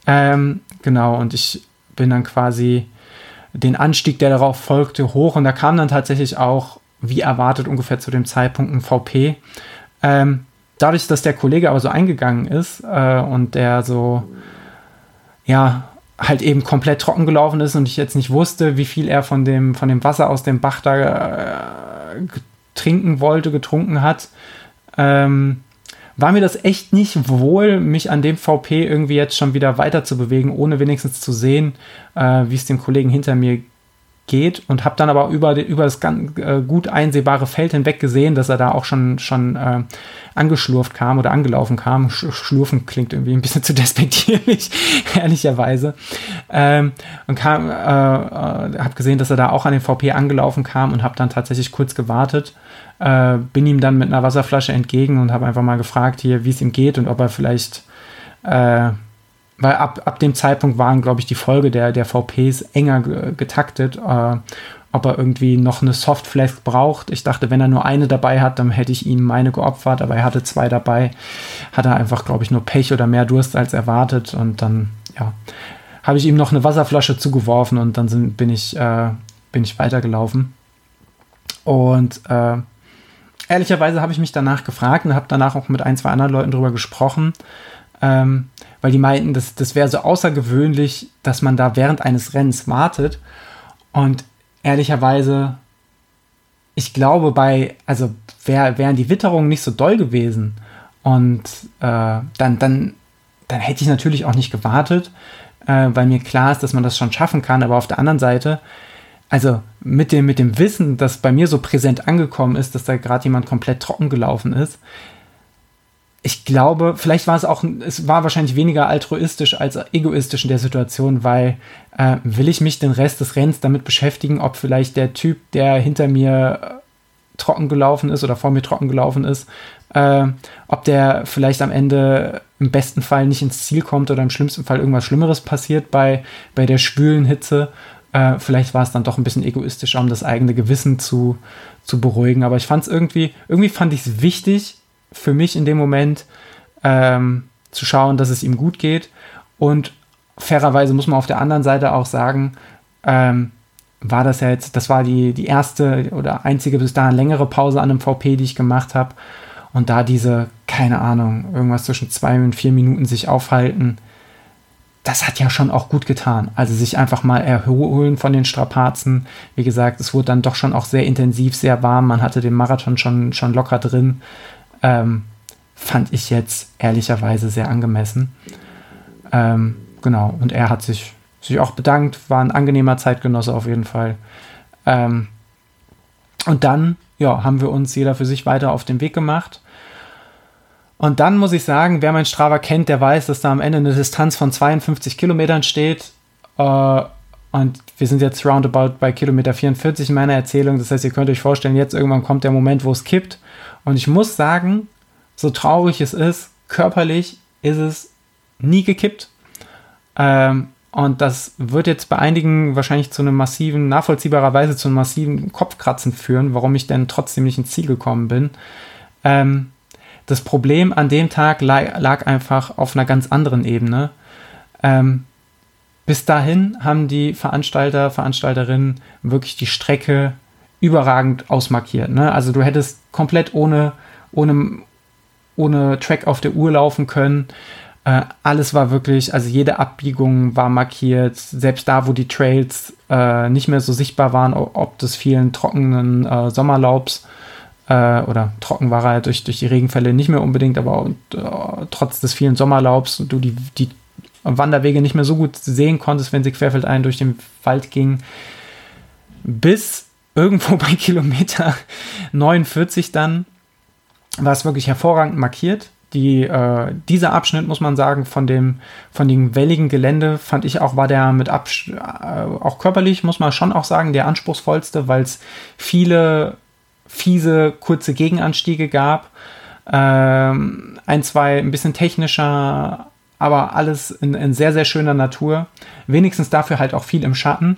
Ähm, genau, und ich bin dann quasi den Anstieg, der darauf folgte, hoch. Und da kam dann tatsächlich auch, wie erwartet, ungefähr zu dem Zeitpunkt ein VP. Ähm, dadurch, dass der Kollege aber so eingegangen ist äh, und der so, ja, halt eben komplett trocken gelaufen ist und ich jetzt nicht wusste, wie viel er von dem, von dem Wasser aus dem Bach da äh, trinken wollte, getrunken hat, ähm, war mir das echt nicht wohl, mich an dem VP irgendwie jetzt schon wieder weiter zu bewegen, ohne wenigstens zu sehen, äh, wie es dem Kollegen hinter mir geht und habe dann aber über, über das ganz, äh, gut einsehbare Feld hinweg gesehen, dass er da auch schon, schon äh, angeschlurft kam oder angelaufen kam. Sch Schlurfen klingt irgendwie ein bisschen zu despektierlich, ehrlicherweise. Ähm, und kam, äh, äh, habe gesehen, dass er da auch an den VP angelaufen kam und habe dann tatsächlich kurz gewartet. Äh, bin ihm dann mit einer Wasserflasche entgegen und habe einfach mal gefragt hier, wie es ihm geht und ob er vielleicht äh, weil ab, ab dem Zeitpunkt waren, glaube ich, die Folge der, der VPs enger getaktet, äh, ob er irgendwie noch eine Softflask braucht. Ich dachte, wenn er nur eine dabei hat, dann hätte ich ihm meine geopfert, aber er hatte zwei dabei. Hat er einfach, glaube ich, nur Pech oder mehr Durst als erwartet und dann, ja, habe ich ihm noch eine Wasserflasche zugeworfen und dann sind, bin, ich, äh, bin ich weitergelaufen. Und äh, ehrlicherweise habe ich mich danach gefragt und habe danach auch mit ein, zwei anderen Leuten drüber gesprochen. Ähm, weil die meinten, das, das wäre so außergewöhnlich, dass man da während eines Rennens wartet. Und ehrlicherweise, ich glaube, bei, also wär, wären die Witterungen nicht so doll gewesen und äh, dann, dann, dann hätte ich natürlich auch nicht gewartet. äh, weil mir klar ist, dass man das schon schaffen kann. Aber auf der anderen Seite, also mit dem, mit dem Wissen, das bei mir so präsent angekommen ist, dass da gerade jemand komplett trocken gelaufen ist, ich glaube, vielleicht war es auch, es war wahrscheinlich weniger altruistisch als egoistisch in der Situation, weil äh, will ich mich den Rest des Rennens damit beschäftigen, ob vielleicht der Typ, der hinter mir äh, trocken gelaufen ist oder vor mir trocken gelaufen ist, äh, ob der vielleicht am Ende im besten Fall nicht ins Ziel kommt oder im schlimmsten Fall irgendwas Schlimmeres passiert bei, bei der schwülen Hitze. Äh, vielleicht war es dann doch ein bisschen egoistischer, um das eigene Gewissen zu, zu beruhigen. Aber ich fand es irgendwie, irgendwie fand ich es wichtig, für mich in dem Moment ähm, zu schauen, dass es ihm gut geht. Und fairerweise muss man auf der anderen Seite auch sagen, ähm, war das ja jetzt, das war die, die erste oder einzige bis dahin längere Pause an einem VP, die ich gemacht habe. Und da diese, keine Ahnung, irgendwas zwischen zwei und vier Minuten sich aufhalten, das hat ja schon auch gut getan. Also sich einfach mal erholen von den Strapazen. Wie gesagt, es wurde dann doch schon auch sehr intensiv, sehr warm. Man hatte den Marathon schon, schon locker drin ähm, fand ich jetzt ehrlicherweise sehr angemessen. Ähm, genau, und er hat sich, sich auch bedankt, war ein angenehmer Zeitgenosse auf jeden Fall. Ähm, und dann, ja, haben wir uns jeder für sich weiter auf den Weg gemacht. Und dann muss ich sagen, wer mein Strava kennt, der weiß, dass da am Ende eine Distanz von 52 Kilometern steht. Äh, und wir sind jetzt roundabout bei Kilometer 44 in meiner Erzählung. Das heißt, ihr könnt euch vorstellen, jetzt irgendwann kommt der Moment, wo es kippt. Und ich muss sagen, so traurig es ist, körperlich ist es nie gekippt. Ähm, und das wird jetzt bei einigen wahrscheinlich zu einem massiven, nachvollziehbarerweise zu einem massiven Kopfkratzen führen, warum ich denn trotzdem nicht ins Ziel gekommen bin. Ähm, das Problem an dem Tag lag, einfach auf einer ganz anderen Ebene. Ähm, bis dahin haben die Veranstalter, Veranstalterinnen wirklich die Strecke überragend ausmarkiert. Ne? Also du hättest komplett ohne, ohne, ohne Track auf der Uhr laufen können. Äh, alles war wirklich, also jede Abbiegung war markiert, selbst da, wo die Trails äh, nicht mehr so sichtbar waren, ob des vielen trockenen äh, Sommerlaubs äh, oder trocken war er durch, durch die Regenfälle nicht mehr unbedingt, aber äh, trotz des vielen Sommerlaubs du die, die Wanderwege nicht mehr so gut sehen konntest, wenn sie querfeldein durch den Wald gingen. Bis irgendwo bei Kilometer 49 dann war es wirklich hervorragend markiert. Die, äh, dieser Abschnitt, muss man sagen, von dem, von dem welligen Gelände fand ich auch, war der mit Absch äh, auch körperlich, muss man schon auch sagen, der anspruchsvollste, weil es viele fiese, kurze Gegenanstiege gab. Ähm, ein, zwei ein bisschen technischer, aber alles in, in sehr, sehr schöner Natur. Wenigstens dafür halt auch viel im Schatten.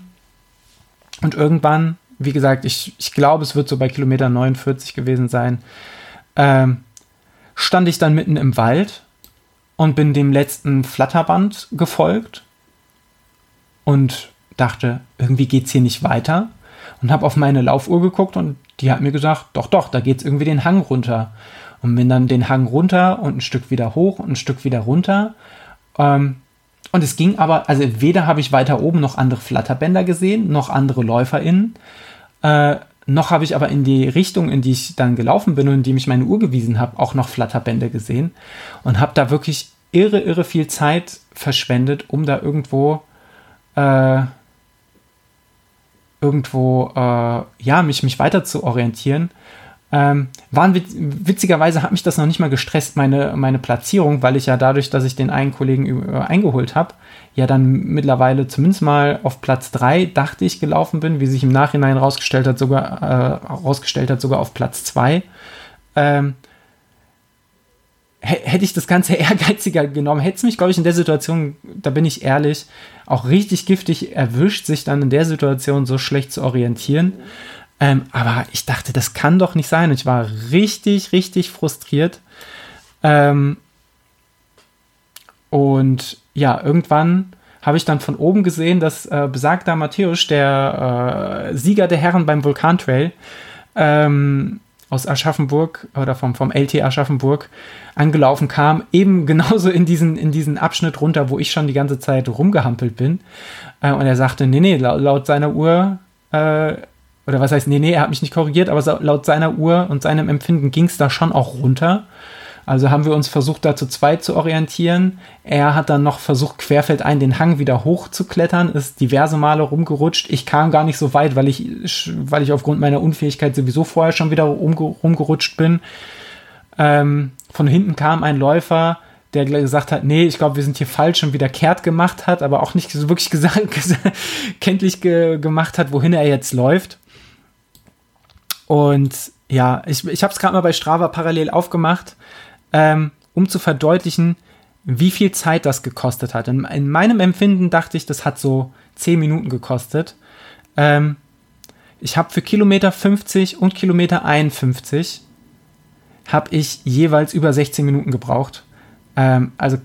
Und irgendwann wie gesagt, ich, ich glaube, es wird so bei Kilometer 49 gewesen sein, ähm, stand ich dann mitten im Wald und bin dem letzten Flatterband gefolgt und dachte, irgendwie geht es hier nicht weiter und habe auf meine Laufuhr geguckt und die hat mir gesagt, doch, doch, da geht es irgendwie den Hang runter. Und bin dann den Hang runter und ein Stück wieder hoch und ein Stück wieder runter. Ähm, und es ging aber, also weder habe ich weiter oben noch andere Flatterbänder gesehen, noch andere LäuferInnen. Äh, noch habe ich aber in die Richtung, in die ich dann gelaufen bin und in die mich meine Uhr gewiesen habe, auch noch Flatterbände gesehen und habe da wirklich irre, irre viel Zeit verschwendet, um da irgendwo äh, irgendwo äh, ja mich mich weiter zu orientieren ähm, waren witzigerweise hat mich das noch nicht mal gestresst, meine, meine Platzierung, weil ich ja dadurch, dass ich den einen Kollegen äh, eingeholt habe, ja dann mittlerweile zumindest mal auf Platz 3, dachte ich, gelaufen bin, wie sich im Nachhinein rausgestellt hat, sogar äh, rausgestellt hat, sogar auf Platz 2. Ähm, hätte ich das Ganze ehrgeiziger genommen, hätte es mich, glaube ich, in der Situation, da bin ich ehrlich, auch richtig giftig erwischt, sich dann in der Situation so schlecht zu orientieren. Ähm, aber ich dachte, das kann doch nicht sein. Ich war richtig, richtig frustriert. Ähm, und ja, irgendwann habe ich dann von oben gesehen, dass äh, besagter Matthäus, der äh, Sieger der Herren beim Vulkantrail, ähm, aus Aschaffenburg oder vom, vom LT Aschaffenburg angelaufen kam, eben genauso in diesen, in diesen Abschnitt runter, wo ich schon die ganze Zeit rumgehampelt bin. Äh, und er sagte, nee, nee, laut, laut seiner Uhr äh, oder was heißt, nee, nee, er hat mich nicht korrigiert, aber laut seiner Uhr und seinem Empfinden ging es da schon auch runter. Also haben wir uns versucht, da zu zweit zu orientieren. Er hat dann noch versucht, querfeldein den Hang wieder hochzuklettern, ist diverse Male rumgerutscht. Ich kam gar nicht so weit, weil ich, weil ich aufgrund meiner Unfähigkeit sowieso vorher schon wieder rumgerutscht bin. Ähm, von hinten kam ein Läufer, der gesagt hat, nee, ich glaube, wir sind hier falsch und wieder kehrt gemacht hat, aber auch nicht so wirklich gesagt, kenntlich ge gemacht hat, wohin er jetzt läuft. Und ja, ich, ich habe es gerade mal bei Strava parallel aufgemacht, ähm, um zu verdeutlichen, wie viel Zeit das gekostet hat. In, in, meinem Empfinden dachte ich, das hat so 10 Minuten gekostet. Ähm, ich habe für Kilometer 50 und Kilometer 51 habe ich jeweils über 16 Minuten gebraucht. Ähm, also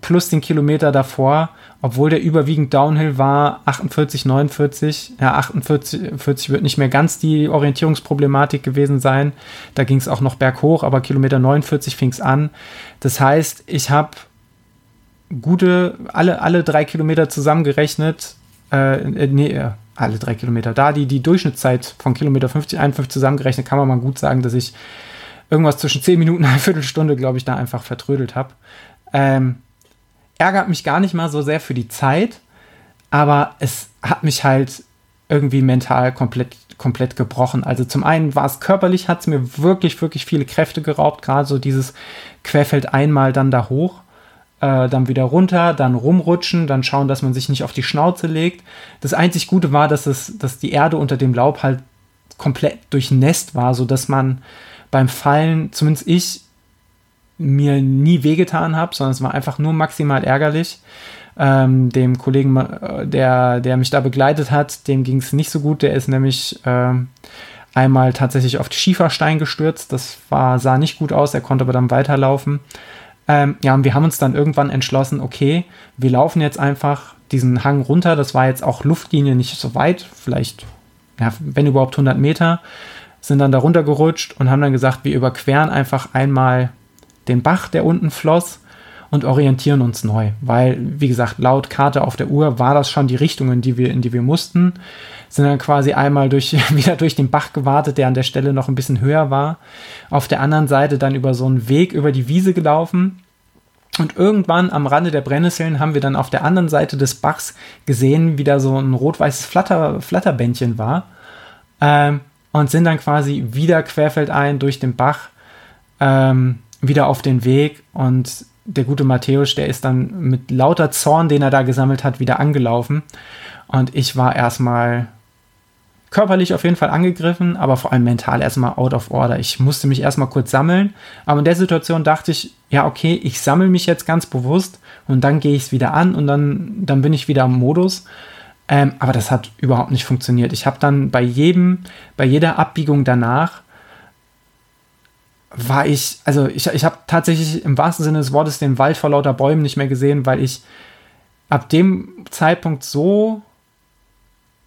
plus den Kilometer davor, obwohl der überwiegend Downhill war, 48, 49. Ja, 48 40 wird nicht mehr ganz die Orientierungsproblematik gewesen sein. Da ging es auch noch berghoch, aber Kilometer 49 fing es an. Das heißt, ich habe gute, alle, alle drei Kilometer zusammengerechnet, äh, äh nee, äh, alle drei Kilometer, da die, die Durchschnittszeit von Kilometer 50, 51 zusammengerechnet, kann man mal gut sagen, dass ich irgendwas zwischen 10 Minuten und eine Viertelstunde, glaube ich, da einfach vertrödelt habe. Ähm, ärgert mich gar nicht mal so sehr für die Zeit, aber es hat mich halt irgendwie mental komplett, komplett gebrochen. Also zum einen war es körperlich, hat es mir wirklich, wirklich viele Kräfte geraubt, gerade so dieses Querfeld einmal dann da hoch, äh, dann wieder runter, dann rumrutschen, dann schauen, dass man sich nicht auf die Schnauze legt. Das einzig Gute war, dass es, dass die Erde unter dem Laub halt komplett durchnässt war, sodass man beim Fallen, zumindest ich, mir nie wehgetan habe, sondern es war einfach nur maximal ärgerlich. Ähm, dem Kollegen, äh, der, der mich da begleitet hat, dem ging es nicht so gut. Der ist nämlich ähm, einmal tatsächlich auf Schieferstein gestürzt. Das war, sah nicht gut aus, er konnte aber dann weiterlaufen. Ähm, ja, und wir haben uns dann irgendwann entschlossen, okay, wir laufen jetzt einfach diesen Hang runter. Das war jetzt auch Luftlinie nicht so weit, vielleicht, ja, wenn überhaupt 100 Meter sind dann da runtergerutscht und haben dann gesagt, wir überqueren einfach einmal den Bach, der unten floss und orientieren uns neu, weil, wie gesagt, laut Karte auf der Uhr war das schon die Richtung, in die wir, in die wir mussten. Sind dann quasi einmal durch, wieder durch den Bach gewartet, der an der Stelle noch ein bisschen höher war. Auf der anderen Seite dann über so einen Weg über die Wiese gelaufen. Und irgendwann am Rande der Brennnesseln haben wir dann auf der anderen Seite des Bachs gesehen, wie da so ein rot-weißes Flatter, Flatterbändchen war. Ähm, und sind dann quasi wieder querfeldein durch den Bach ähm, wieder auf den Weg und der gute Matthäus, der ist dann mit lauter Zorn, den er da gesammelt hat, wieder angelaufen. Und ich war erstmal körperlich auf jeden Fall angegriffen, aber vor allem mental erstmal out of order. Ich musste mich erstmal kurz sammeln. Aber in der Situation dachte ich, ja, okay, ich sammle mich jetzt ganz bewusst und dann gehe ich es wieder an und dann, dann bin ich wieder im Modus. Ähm, aber das hat überhaupt nicht funktioniert. Ich habe dann bei jedem, bei jeder Abbiegung danach war ich, also ich, ich habe tatsächlich im wahrsten Sinne des Wortes den Wald vor lauter Bäumen nicht mehr gesehen, weil ich ab dem Zeitpunkt so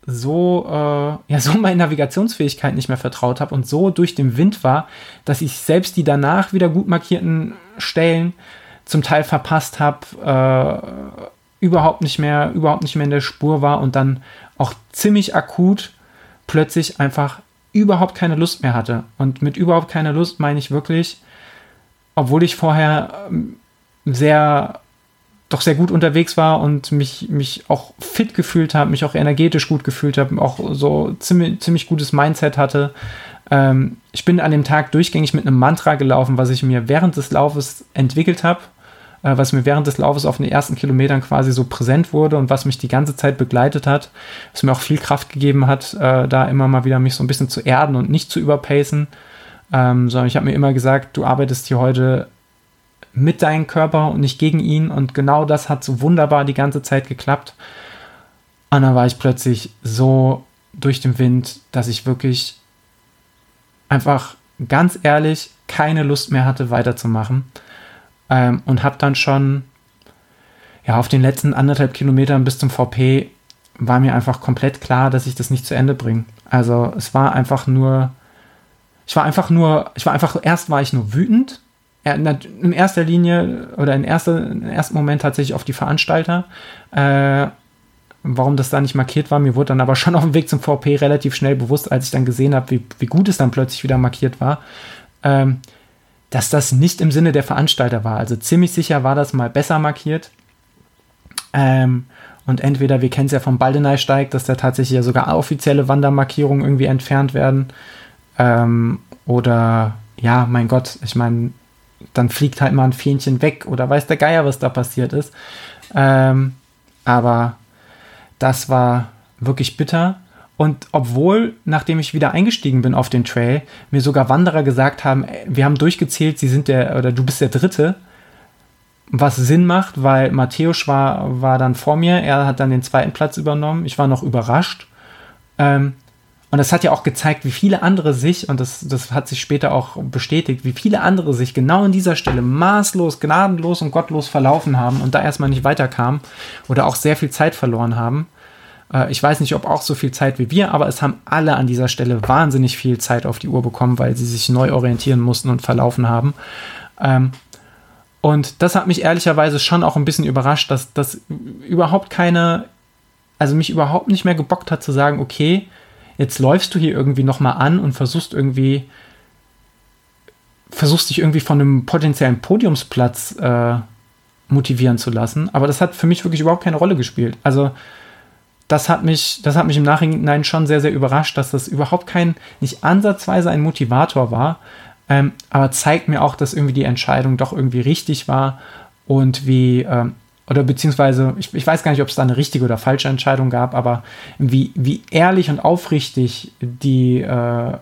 so äh, ja so meine Navigationsfähigkeit nicht mehr vertraut habe und so durch den Wind war, dass ich selbst die danach wieder gut markierten Stellen zum Teil verpasst habe, äh, überhaupt nicht mehr, überhaupt nicht mehr in der Spur war und dann auch ziemlich akut plötzlich einfach überhaupt keine Lust mehr hatte. Und mit überhaupt keine Lust meine ich wirklich, obwohl ich vorher ähm, sehr, doch sehr gut unterwegs war und mich, mich auch fit gefühlt habe, mich auch energetisch gut gefühlt habe, auch so ziemlich, ziemlich gutes Mindset hatte. Ähm, ich bin an dem Tag durchgängig mit einem Mantra gelaufen, was ich mir während des Laufes entwickelt habe was mir während des Laufes auf den ersten Kilometern quasi so präsent wurde und was mich die ganze Zeit begleitet hat, was mir auch viel Kraft gegeben hat, äh, da immer mal wieder mich so ein bisschen zu erden und nicht zu überpacen, ähm, sondern ich habe mir immer gesagt, du arbeitest hier heute mit deinem Körper und nicht gegen ihn und genau das hat so wunderbar die ganze Zeit geklappt. Und dann war ich plötzlich so durch den Wind, dass ich wirklich einfach ganz ehrlich keine Lust mehr hatte, weiterzumachen. Ähm, und habe dann schon, ja, auf den letzten anderthalb Kilometern bis zum VP war mir einfach komplett klar, dass ich das nicht zu Ende bringe. Also es war einfach nur, ich war einfach nur, ich war einfach, erst war ich nur wütend, in erster Linie oder in erster, im ersten Moment tatsächlich auf die Veranstalter, äh, warum das da nicht markiert war. Mir wurde dann aber schon auf dem Weg zum VP relativ schnell bewusst, als ich dann gesehen habe, wie, wie gut es dann plötzlich wieder markiert war. Ähm, dass das nicht im Sinne der Veranstalter war. Also ziemlich sicher war das mal besser markiert. Ähm, und entweder, wir kennen es ja vom Baldeneysteig, dass da tatsächlich ja sogar offizielle Wandermarkierungen irgendwie entfernt werden. Ähm, oder ja, mein Gott, ich meine, dann fliegt halt mal ein Fähnchen weg oder weiß der Geier, was da passiert ist. Ähm, aber das war wirklich bitter. Und obwohl, nachdem ich wieder eingestiegen bin auf den Trail, mir sogar Wanderer gesagt haben, wir haben durchgezählt, sie sind der, oder du bist der Dritte, was Sinn macht, weil Matthäus war, war dann vor mir, er hat dann den zweiten Platz übernommen. Ich war noch überrascht. Ähm, und das hat ja auch gezeigt, wie viele andere sich, und das, das hat sich später auch bestätigt, wie viele andere sich genau an dieser Stelle maßlos, gnadenlos und gottlos verlaufen haben und da erstmal nicht weiterkamen oder auch sehr viel Zeit verloren haben. Äh, ich weiß nicht, ob auch so viel Zeit wie wir, aber es haben alle an dieser Stelle wahnsinnig viel Zeit auf die Uhr bekommen, weil sie sich neu orientieren mussten und verlaufen haben. Ähm, und das hat mich ehrlicherweise schon auch ein bisschen überrascht, dass das überhaupt keine, also mich überhaupt nicht mehr gebockt hat zu sagen, okay, jetzt läufst du hier irgendwie nochmal an und versuchst irgendwie, versuchst dich irgendwie von einem potenziellen Podiumsplatz äh, motivieren zu lassen. Aber das hat für mich wirklich überhaupt keine Rolle gespielt. Also das hat mich, das hat mich im Nachhinein schon sehr, sehr überrascht, dass das überhaupt kein, nicht ansatzweise ein Motivator war, ähm, aber zeigt mir auch, dass irgendwie die Entscheidung doch irgendwie richtig war und wie, ähm, oder beziehungsweise, ich, ich, weiß gar nicht, ob es da eine richtige oder falsche Entscheidung gab, aber wie, wie ehrlich und aufrichtig die, äh,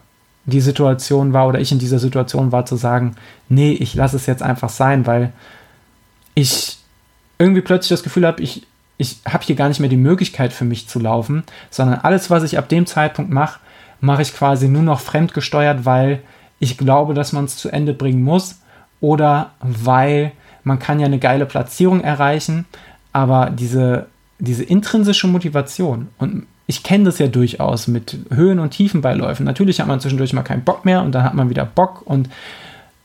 die Situation war oder ich in dieser Situation war, zu sagen, nee, ich lasse es jetzt einfach sein, weil ich irgendwie plötzlich das Gefühl habe, ich, ich habe hier gar nicht mehr die Möglichkeit für mich zu laufen, sondern alles, was ich ab dem Zeitpunkt mache, mache ich quasi nur noch fremdgesteuert, weil ich glaube, dass man es zu Ende bringen muss oder weil man kann ja eine geile Platzierung erreichen, aber diese, diese intrinsische Motivation und ich kenne das ja durchaus mit Höhen und Tiefen bei Läufen. Natürlich hat man zwischendurch mal keinen Bock mehr und dann hat man wieder Bock und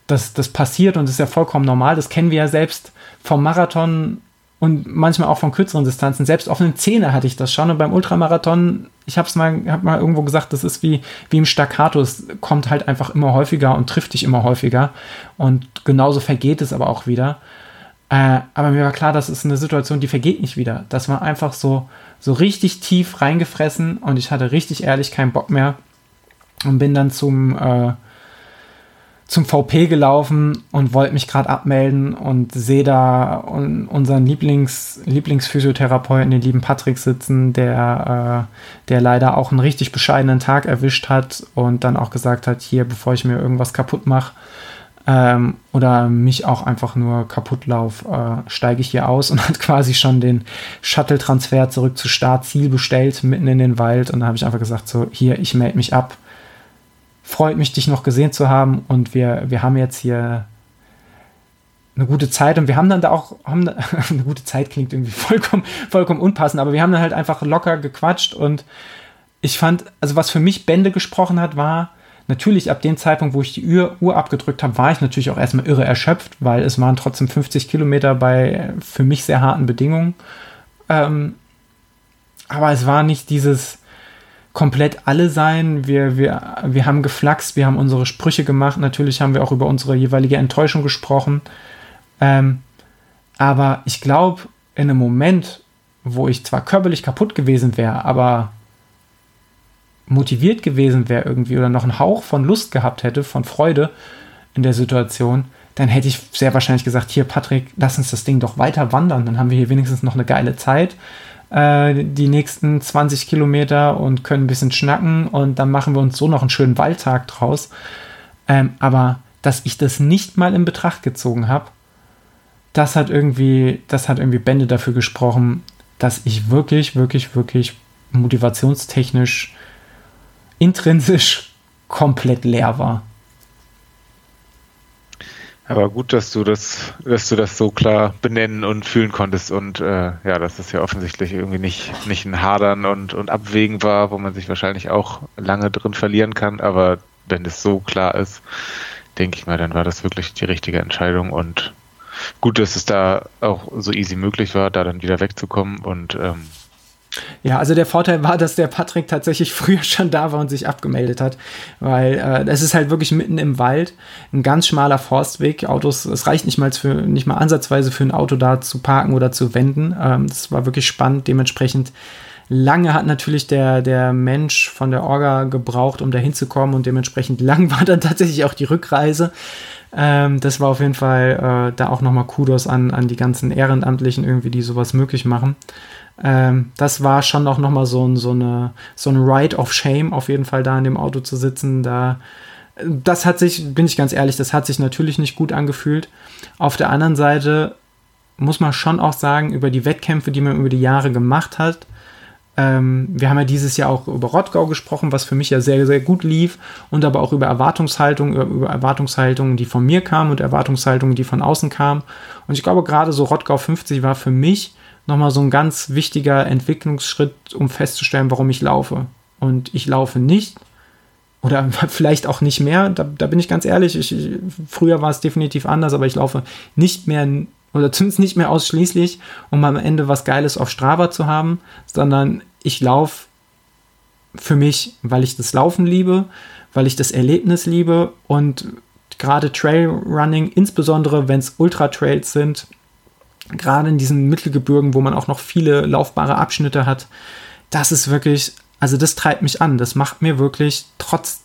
das, das passiert und ist ja vollkommen normal. Das kennen wir ja selbst vom Marathon und manchmal auch von kürzeren Distanzen. Selbst auf einen Zehner hatte ich das schon. Und beim Ultramarathon, ich habe es mal, hab mal irgendwo gesagt, das ist wie, wie im Staccato. Es kommt halt einfach immer häufiger und trifft dich immer häufiger. Und genauso vergeht es aber auch wieder. Äh, aber mir war klar, das ist eine Situation, die vergeht nicht wieder. Das war einfach so, so richtig tief reingefressen und ich hatte richtig ehrlich keinen Bock mehr und bin dann zum, äh, zum VP gelaufen und wollte mich gerade abmelden und sehe da unseren Lieblings, Lieblingsphysiotherapeuten, den lieben Patrick, sitzen, der, äh, der leider auch einen richtig bescheidenen Tag erwischt hat und dann auch gesagt hat, hier, bevor ich mir irgendwas kaputt mache ähm, oder mich auch einfach nur kaputt lauf, äh, steige ich hier aus und hat quasi schon den Shuttle-Transfer zurück zu Startziel bestellt, mitten in den Wald. Und da habe ich einfach gesagt, so, hier, ich melde mich ab freut mich, dich noch gesehen zu haben. Und wir, wir haben jetzt hier eine gute Zeit. Und wir haben dann da auch, haben da, eine gute Zeit klingt irgendwie vollkommen, vollkommen unpassend, aber wir haben dann halt einfach locker gequatscht. Und ich fand, also was für mich Bände gesprochen hat, war natürlich ab dem Zeitpunkt, wo ich die Uhr, Uhr abgedrückt habe, war ich natürlich auch erstmal irre erschöpft, weil es waren trotzdem 50 Kilometer bei für mich sehr harten Bedingungen. Ähm, aber es war nicht dieses, komplett alle sein. Wir, wir, wir haben geflaxt, wir haben unsere Sprüche gemacht. Natürlich haben wir auch über unsere jeweilige Enttäuschung gesprochen. Ähm, aber ich glaube, in einem Moment, wo ich zwar körperlich kaputt gewesen wäre, aber motiviert gewesen wäre irgendwie oder noch einen Hauch von Lust gehabt hätte, von Freude in der Situation, dann hätte ich sehr wahrscheinlich gesagt, hier Patrick, lass uns das Ding doch weiter wandern, dann haben wir hier wenigstens noch eine geile Zeit äh, die nächsten 20 Kilometer und können ein bisschen schnacken und dann machen wir uns so noch einen schönen Waldtag draus. Ähm, aber dass ich das nicht mal in Betracht gezogen habe, das hat irgendwie, das hat irgendwie Bände dafür gesprochen, dass ich wirklich, wirklich, wirklich motivationstechnisch, intrinsisch komplett leer war. Aber gut, dass du das, dass du das so klar benennen und fühlen konntest. Und äh, ja, dass das ja offensichtlich irgendwie nicht, nicht ein Hadern und, und Abwägen war, wo man sich wahrscheinlich auch lange drin verlieren kann, aber wenn es so klar ist, denke ich mal, dann war das wirklich die richtige Entscheidung. Und gut, dass es da auch so easy möglich war, da dann wieder wegzukommen. Und ähm, Ja, also der Vorteil war, dass der Patrick tatsächlich früher schon da war und sich abgemeldet hat, weil äh, es ist halt wirklich mitten im Wald, ein ganz schmaler Forstweg. Autos, es reicht nicht mal für nicht mal ansatzweise für ein Auto da zu parken oder zu wenden. Ähm, das war wirklich spannend. Dementsprechend lange hat natürlich der der Mensch von der Orga gebraucht, um da hinzukommen und dementsprechend lang war dann tatsächlich auch die Rückreise. Ähm, das war auf jeden Fall äh, da auch nochmal Kudos an an die ganzen Ehrenamtlichen irgendwie, die sowas möglich machen. Ähm, das war schon auch nochmal so, ein, so eine, so ein Ride of Shame, auf jeden Fall da in dem Auto zu sitzen. Da, das hat sich, bin ich ganz ehrlich, das hat sich natürlich nicht gut angefühlt. Auf der anderen Seite muss man schon auch sagen, über die Wettkämpfe, die man über die Jahre gemacht hat, ähm, wir haben ja dieses Jahr auch über Rottgau gesprochen, was für mich ja sehr, sehr gut lief und aber auch über Erwartungshaltung, über, Erwartungshaltungen, die von mir kamen und Erwartungshaltungen, die von außen kamen. Und ich glaube, gerade so Rottgau 50 war für mich nochmal so ein ganz wichtiger Entwicklungsschritt, um festzustellen, warum ich laufe. Und ich laufe nicht, oder vielleicht auch nicht mehr, da, da bin ich ganz ehrlich, ich, früher war es definitiv anders, aber ich laufe nicht mehr, oder zumindest nicht mehr ausschließlich, um am Ende was Geiles auf Strava zu haben, sondern ich laufe für mich, weil ich das Laufen liebe, weil ich das Erlebnis liebe und gerade Trailrunning, insbesondere wenn es Ultra-Trails sind, gerade in diesen Mittelgebirgen, wo man auch noch viele laufbare Abschnitte hat, das ist wirklich, also das treibt mich an. Das macht mir wirklich, trotz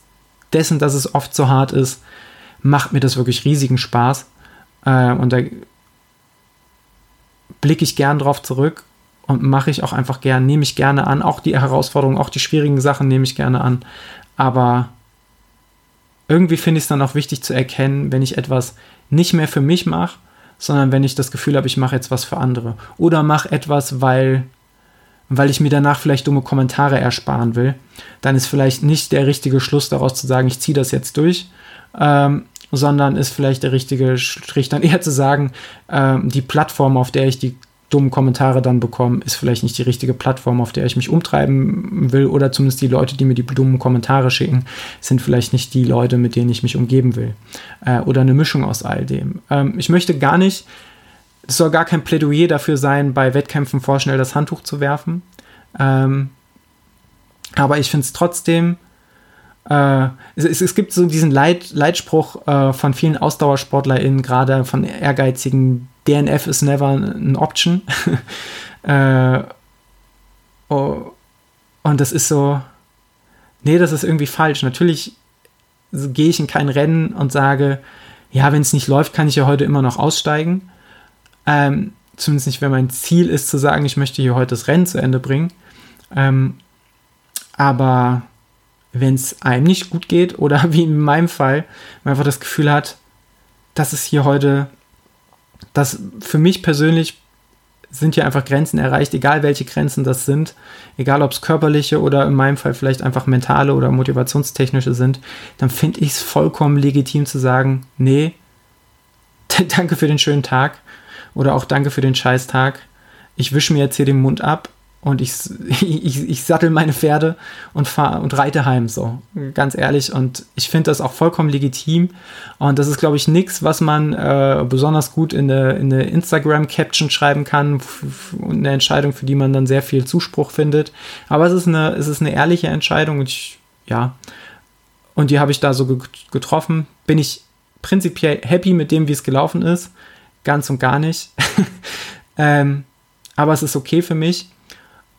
dessen, dass es oft so hart ist, macht mir das wirklich riesigen Spaß. Äh, und da blicke ich gern drauf zurück und mache ich auch einfach gern, nehme ich gerne an. Auch die Herausforderungen, auch die schwierigen Sachen nehme ich gerne an. Aber irgendwie finde ich es dann auch wichtig zu erkennen, wenn ich etwas nicht mehr für mich mache, sondern wenn ich das Gefühl habe, ich mache jetzt was für andere. Oder mache etwas, weil, weil ich mir danach vielleicht dumme Kommentare ersparen will, dann ist vielleicht nicht der richtige Schluss daraus zu sagen, ich ziehe das jetzt durch, ähm, sondern ist vielleicht der richtige Strich dann eher zu sagen, ähm, die Plattform, auf der ich die dummen Kommentare dann bekommen, ist vielleicht nicht die richtige Plattform, auf der ich mich umtreiben will oder zumindest die Leute, die mir die dummen Kommentare schicken, sind vielleicht nicht die Leute, mit denen ich mich umgeben will. Äh, oder eine Mischung aus all dem. Ähm, ich möchte gar nicht, es soll gar kein Plädoyer dafür sein, bei Wettkämpfen vorschnell das Handtuch zu werfen. Ähm, aber ich finde es trotzdem äh, es, es, gibt so diesen Leit, Leitspruch äh, von vielen AusdauersportlerInnen, gerade von ehrgeizigen DNF is never an option. äh, oh, und das ist so, nee, das ist irgendwie falsch. Natürlich gehe ich in kein Rennen und sage, ja, wenn es nicht läuft, kann ich ja heute immer noch aussteigen. Ähm, zumindest nicht, wenn mein Ziel ist zu sagen, ich möchte hier heute das Rennen zu Ende bringen. Ähm, aber wenn es einem nicht gut geht oder wie in meinem Fall, man einfach das Gefühl hat, dass es hier heute, dass für mich persönlich sind hier einfach Grenzen erreicht, egal welche Grenzen das sind, egal ob es körperliche oder in meinem Fall vielleicht einfach mentale oder motivationstechnische sind, dann finde ich es vollkommen legitim zu sagen, nee, danke für den schönen Tag oder auch danke für den Scheißtag. Ich wische mir jetzt hier den Mund ab und ich, ich, ich sattel meine Pferde und fahre und reite heim, so ganz ehrlich. Und ich finde das auch vollkommen legitim. Und das ist, glaube ich, nichts, was man äh, besonders gut in eine, in eine Instagram-Caption schreiben kann. Und eine Entscheidung, für die man dann sehr viel Zuspruch findet. Aber es ist eine, es ist eine ehrliche Entscheidung und ich, ja. Und die habe ich da so getroffen. Bin ich prinzipiell happy mit dem, wie es gelaufen ist. Ganz und gar nicht. ähm, aber es ist okay für mich.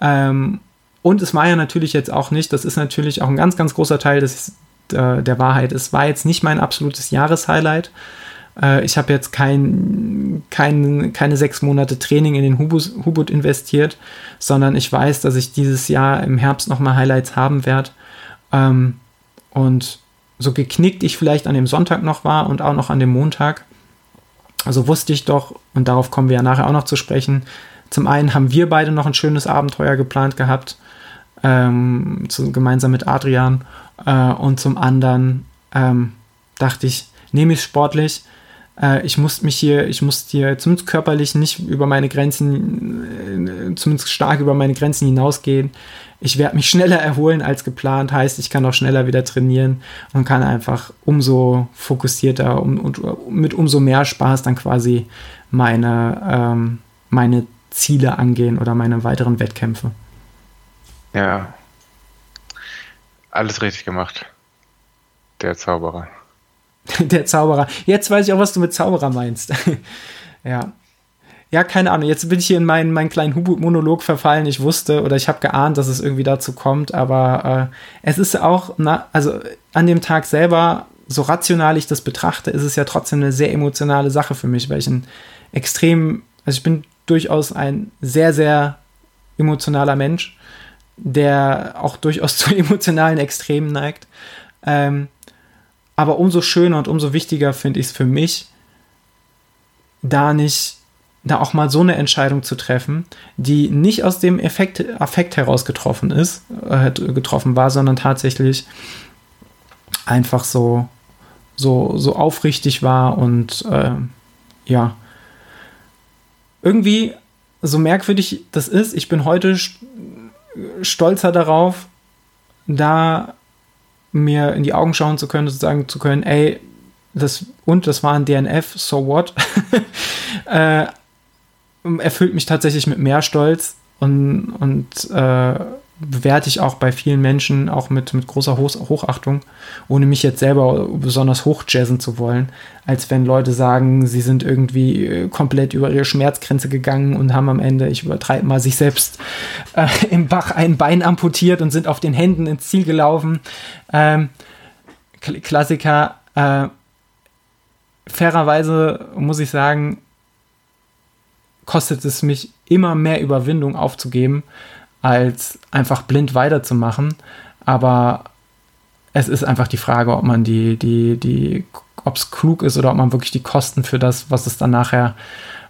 Ähm, und es war ja natürlich jetzt auch nicht, das ist natürlich auch ein ganz, ganz großer Teil des, äh, der Wahrheit. Es war jetzt nicht mein absolutes Jahreshighlight. Äh, ich habe jetzt kein, kein, keine sechs Monate Training in den Hubut investiert, sondern ich weiß, dass ich dieses Jahr im Herbst nochmal Highlights haben werde. Ähm, und so geknickt ich vielleicht an dem Sonntag noch war und auch noch an dem Montag, also wusste ich doch, und darauf kommen wir ja nachher auch noch zu sprechen, zum einen haben wir beide noch ein schönes Abenteuer geplant gehabt, ähm, zu, gemeinsam mit Adrian. Äh, und zum anderen ähm, dachte ich, nehme ich sportlich. Äh, ich muss mich hier, ich muss hier zumindest körperlich nicht über meine Grenzen, äh, zumindest stark über meine Grenzen hinausgehen. Ich werde mich schneller erholen als geplant, heißt, ich kann auch schneller wieder trainieren und kann einfach umso fokussierter um, und mit umso mehr Spaß dann quasi meine, ähm, meine Ziele angehen oder meine weiteren Wettkämpfe. Ja. Alles richtig gemacht. Der Zauberer. Der Zauberer. Jetzt weiß ich auch, was du mit Zauberer meinst. ja. Ja, keine Ahnung. Jetzt bin ich hier in meinen, meinen kleinen Hubut-Monolog verfallen. Ich wusste oder ich habe geahnt, dass es irgendwie dazu kommt, aber äh, es ist auch, na, also an dem Tag selber, so rational ich das betrachte, ist es ja trotzdem eine sehr emotionale Sache für mich, weil ich ein extrem, also ich bin durchaus ein sehr, sehr emotionaler Mensch, der auch durchaus zu emotionalen Extremen neigt. Ähm, aber umso schöner und umso wichtiger finde ich es für mich, da nicht da auch mal so eine Entscheidung zu treffen, die nicht aus dem Effekt, Affekt heraus getroffen ist, äh, getroffen war, sondern tatsächlich einfach so, so, so aufrichtig war und äh, ja, irgendwie, so merkwürdig das ist, ich bin heute stolzer darauf, da mir in die Augen schauen zu können, sagen zu können, ey, das und das war ein DNF, so what? äh, erfüllt mich tatsächlich mit mehr Stolz und, und äh, bewerte ich auch bei vielen Menschen auch mit, mit großer Hoch Hochachtung, ohne mich jetzt selber besonders hochjazzen zu wollen, als wenn Leute sagen, sie sind irgendwie äh, komplett über ihre Schmerzgrenze gegangen und haben am Ende, ich übertreibe mal, sich selbst äh, im Bach ein Bein amputiert und sind auf den Händen ins Ziel gelaufen. Ähm, Klassiker. Äh, fairerweise muss ich sagen, kostet es mich immer mehr Überwindung aufzugeben, als einfach blind weiterzumachen. Aber es ist einfach die Frage, ob man die, die, die, ob es klug ist oder ob man wirklich die Kosten für das, was es dann nachher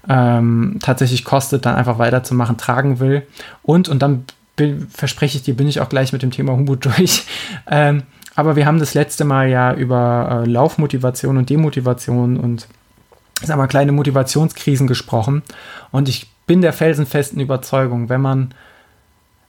ähm, tatsächlich kostet, dann einfach weiterzumachen, tragen will. Und, und dann bin, verspreche ich dir, bin ich auch gleich mit dem Thema Hubo durch. Ähm, aber wir haben das letzte Mal ja über äh, Laufmotivation und Demotivation und sagen wir, kleine Motivationskrisen gesprochen. Und ich bin der felsenfesten Überzeugung, wenn man,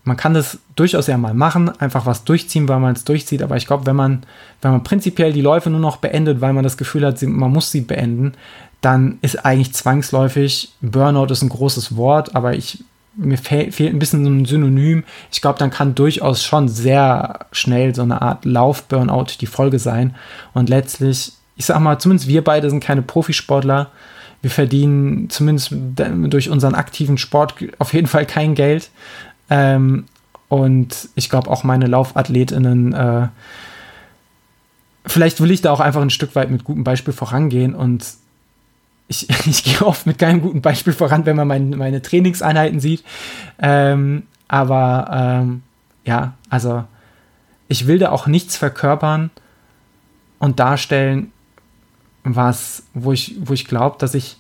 man kann das durchaus ja mal machen, einfach was durchziehen, weil man es durchzieht, aber ich glaube, wenn man, wenn man prinzipiell die Läufe nur noch beendet, weil man das Gefühl hat, man muss sie beenden, dann ist eigentlich zwangsläufig, Burnout ist ein großes Wort, aber ich, mir fe fehlt ein bisschen so ein Synonym. Ich glaube, dann kann durchaus schon sehr schnell so eine Art Lauf-Burnout die Folge sein. Und letztlich ich sag mal, zumindest wir beide sind keine Profisportler. Wir verdienen zumindest durch unseren aktiven Sport auf jeden Fall kein Geld. Ähm, und ich glaube auch meine Laufathletinnen, äh, vielleicht will ich da auch einfach ein Stück weit mit gutem Beispiel vorangehen und ich, ich gehe oft mit keinem guten Beispiel voran, wenn man mein, meine Trainingseinheiten sieht. Ähm, aber ähm, ja, also ich will da auch nichts verkörpern und darstellen, was, wo ich, wo ich glaube, dass ich,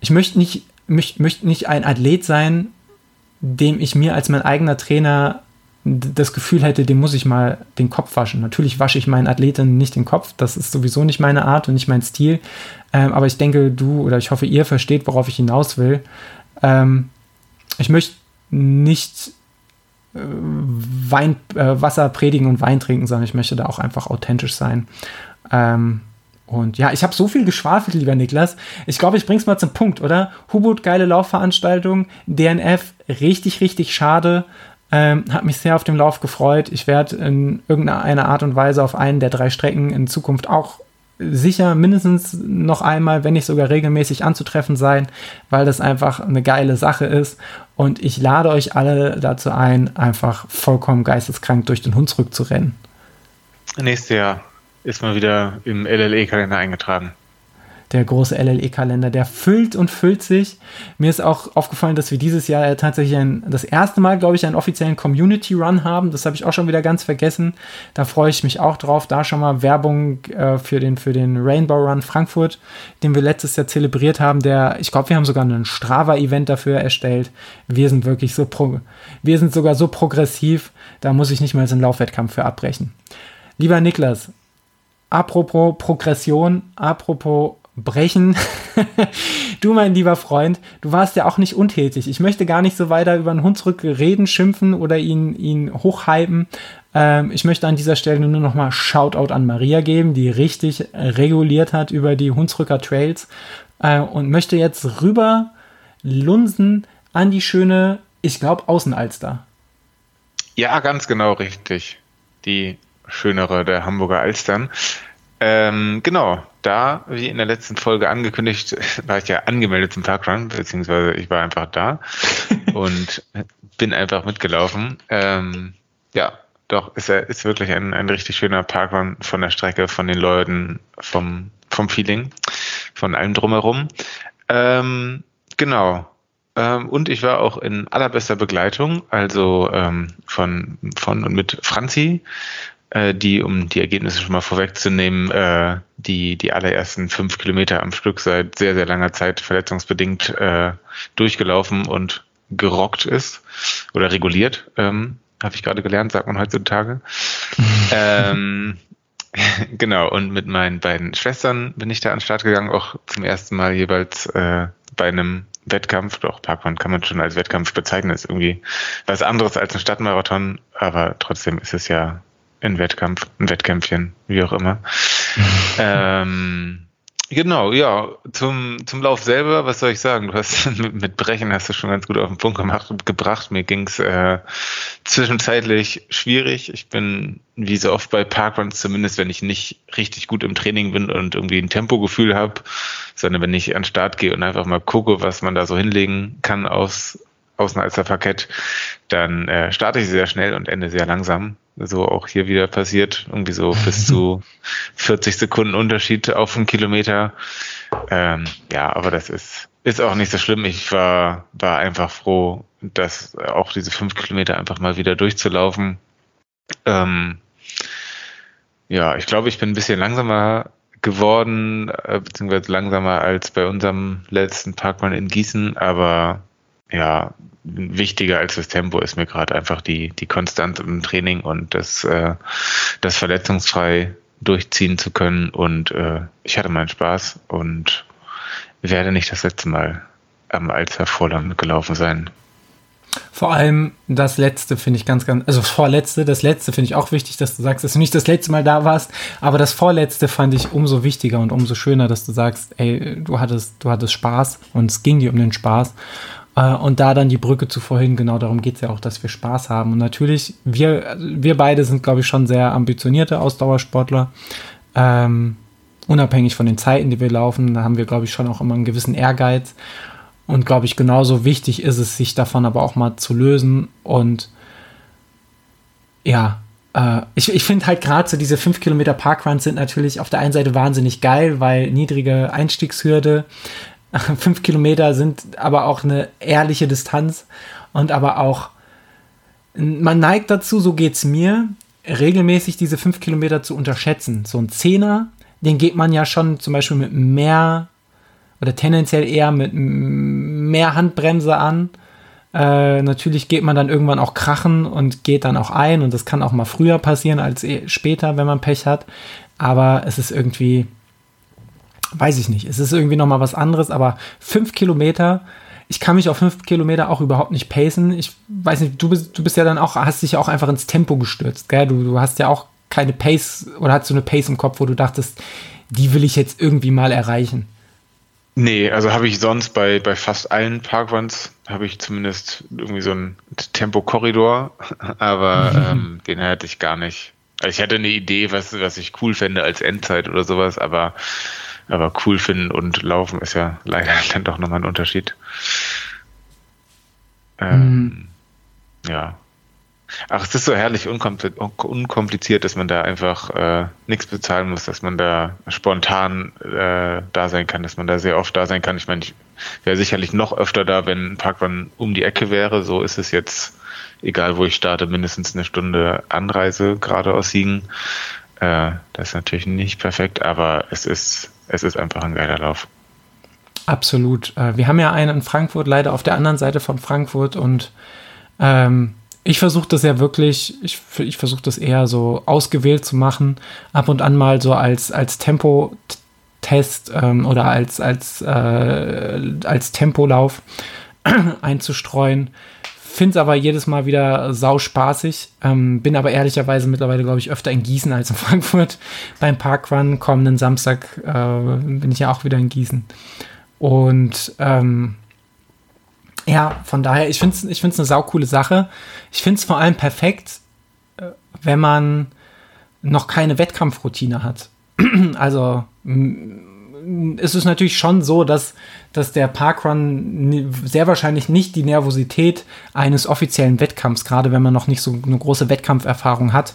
ich möchte nicht, möchte, möchte nicht ein Athlet sein, dem ich mir als mein eigener Trainer das Gefühl hätte, dem muss ich mal den Kopf waschen. Natürlich wasche ich meinen Athleten nicht den Kopf, das ist sowieso nicht meine Art und nicht mein Stil. Ähm, aber ich denke, du oder ich hoffe, ihr versteht, worauf ich hinaus will. Ähm, ich möchte nicht äh, Wein, äh, Wasser predigen und Wein trinken, sondern ich möchte da auch einfach authentisch sein. Ähm, und ja, ich habe so viel geschwafelt, lieber Niklas. Ich glaube, ich bring's mal zum Punkt, oder? Hubut, geile Laufveranstaltung. DNF, richtig, richtig schade. Ähm, hat mich sehr auf den Lauf gefreut. Ich werde in irgendeiner Art und Weise auf einen der drei Strecken in Zukunft auch sicher mindestens noch einmal, wenn nicht sogar regelmäßig anzutreffen sein, weil das einfach eine geile Sache ist. Und ich lade euch alle dazu ein, einfach vollkommen geisteskrank durch den Hunsrück zu rennen. Nächstes Jahr ist mal wieder im LLE-Kalender eingetragen. Der große LLE-Kalender, der füllt und füllt sich. Mir ist auch aufgefallen, dass wir dieses Jahr tatsächlich ein, das erste Mal, glaube ich, einen offiziellen Community Run haben. Das habe ich auch schon wieder ganz vergessen. Da freue ich mich auch drauf. Da schon mal Werbung äh, für, den, für den Rainbow Run Frankfurt, den wir letztes Jahr zelebriert haben. Der, ich glaube, wir haben sogar ein Strava-Event dafür erstellt. Wir sind wirklich so, pro, wir sind sogar so progressiv. Da muss ich nicht mal so einen Laufwettkampf für abbrechen. Lieber Niklas, Apropos Progression, apropos Brechen. du, mein lieber Freund, du warst ja auch nicht untätig. Ich möchte gar nicht so weiter über den Hunsrück reden, schimpfen oder ihn, ihn hochhypen. Ähm, ich möchte an dieser Stelle nur noch mal Shoutout an Maria geben, die richtig reguliert hat über die Hunsrücker Trails äh, und möchte jetzt rüber lunsen an die schöne, ich glaube, Außenalster. Ja, ganz genau richtig. Die schönere der Hamburger Alstern. Ähm, genau, da, wie in der letzten Folge angekündigt, war ich ja angemeldet zum Parkrun, beziehungsweise ich war einfach da und bin einfach mitgelaufen. Ähm, ja, doch, ist, er, ist wirklich ein, ein richtig schöner Parkrun von der Strecke, von den Leuten, vom, vom Feeling, von allem drumherum. Ähm, genau. Ähm, und ich war auch in allerbester Begleitung, also ähm, von, von und mit Franzi, äh, die, um die Ergebnisse schon mal vorwegzunehmen, äh, die die allerersten fünf Kilometer am Stück seit sehr, sehr langer Zeit verletzungsbedingt äh, durchgelaufen und gerockt ist oder reguliert. Ähm, habe ich gerade gelernt, sagt man heutzutage. ähm, genau, und mit meinen beiden Schwestern bin ich da an den Start gegangen, auch zum ersten Mal jeweils äh, bei einem Wettkampf. Doch, Parkrun kann man schon als Wettkampf bezeichnen, ist irgendwie was anderes als ein Stadtmarathon, aber trotzdem ist es ja ein Wettkampf, ein Wettkämpfchen, wie auch immer. ähm, Genau, ja, zum, zum Lauf selber, was soll ich sagen? Du hast mit, mit Brechen hast du schon ganz gut auf den Punkt gemacht, gebracht. Mir ging's äh, zwischenzeitlich schwierig. Ich bin, wie so oft bei Parkruns, zumindest wenn ich nicht richtig gut im Training bin und irgendwie ein Tempogefühl habe, sondern wenn ich an den Start gehe und einfach mal gucke, was man da so hinlegen kann aus, aus einem Parkett, dann äh, starte ich sehr schnell und ende sehr langsam so auch hier wieder passiert. Irgendwie so bis zu 40 Sekunden Unterschied auf einen Kilometer. Ähm, ja, aber das ist, ist auch nicht so schlimm. Ich war, war einfach froh, dass auch diese fünf Kilometer einfach mal wieder durchzulaufen. Ähm, ja, ich glaube, ich bin ein bisschen langsamer geworden, äh, beziehungsweise langsamer als bei unserem letzten Parkmann in Gießen, aber ja, wichtiger als das Tempo ist mir gerade einfach die, die Konstanz im Training und das, äh, das verletzungsfrei durchziehen zu können. Und äh, ich hatte meinen Spaß und werde nicht das letzte Mal am Alzer Vorland gelaufen sein. Vor allem das letzte finde ich ganz, ganz, also das vorletzte, das letzte finde ich auch wichtig, dass du sagst, dass du nicht das letzte Mal da warst, aber das vorletzte fand ich umso wichtiger und umso schöner, dass du sagst, ey, du hattest, du hattest Spaß und es ging dir um den Spaß und da dann die Brücke zu vorhin, genau darum geht es ja auch, dass wir Spaß haben. Und natürlich, wir, wir beide sind, glaube ich, schon sehr ambitionierte Ausdauersportler. Ähm, unabhängig von den Zeiten, die wir laufen, da haben wir, glaube ich, schon auch immer einen gewissen Ehrgeiz. Und glaube ich, genauso wichtig ist es, sich davon aber auch mal zu lösen. Und ja, äh, ich, ich finde halt gerade so diese 5 Kilometer Parkruns sind natürlich auf der einen Seite wahnsinnig geil, weil niedrige Einstiegshürde, fünf Kilometer sind aber auch eine ehrliche Distanz und aber auch, man neigt dazu, so geht es mir, regelmäßig diese fünf Kilometer zu unterschätzen. So ein Zehner, den geht man ja schon zum Beispiel mit mehr oder tendenziell eher mit mehr Handbremse an. Äh, natürlich geht man dann irgendwann auch krachen und geht dann auch ein und das kann auch mal früher passieren als eh später, wenn man Pech hat. Aber es ist irgendwie, weiß ich nicht. Es ist irgendwie nochmal was anderes, aber fünf Kilometer, ich kann mich auf fünf Kilometer auch überhaupt nicht pacen. Ich weiß nicht, du bist, du bist ja dann auch, hast dich ja auch einfach ins Tempo gestürzt, gell? Du, du hast ja auch keine Pace oder hast du eine Pace im Kopf, wo du dachtest, die will ich jetzt irgendwie mal erreichen. Nee, also habe ich sonst bei, bei fast allen Parkruns habe ich zumindest irgendwie so einen Tempo-Korridor, aber ähm, den hatte ich gar nicht. Also ich hatte eine Idee, was, was ich cool fände als Endzeit oder sowas, aber aber cool finden und laufen ist ja leider dann doch nochmal ein Unterschied. Ähm, mhm. Ja. Ach, es ist so herrlich unkompliziert, dass man da einfach äh, nichts bezahlen muss, dass man da spontan äh, da sein kann, dass man da sehr oft da sein kann. Ich meine, ich wäre sicherlich noch öfter da, wenn ein Parkrun um die Ecke wäre. So ist es jetzt, egal wo ich starte, mindestens eine Stunde Anreise gerade aus Siegen. Äh, das ist natürlich nicht perfekt, aber es ist es ist einfach ein geiler Lauf. Absolut. Äh, wir haben ja einen in Frankfurt, leider auf der anderen Seite von Frankfurt und ähm, ich versuche das ja wirklich, ich, ich versuche das eher so ausgewählt zu machen, ab und an mal so als, als Tempo-Test ähm, oder als, als, äh, als Tempolauf einzustreuen. Finde es aber jedes Mal wieder sau spaßig. Ähm, bin aber ehrlicherweise mittlerweile, glaube ich, öfter in Gießen als in Frankfurt. Beim Parkrun kommenden Samstag äh, bin ich ja auch wieder in Gießen. Und ähm, Ja, von daher, ich finde es ich find's eine saukoole Sache. Ich finde es vor allem perfekt, äh, wenn man noch keine Wettkampfroutine hat. also ist es natürlich schon so, dass, dass der Parkrun sehr wahrscheinlich nicht die Nervosität eines offiziellen Wettkampfs, gerade wenn man noch nicht so eine große Wettkampferfahrung hat,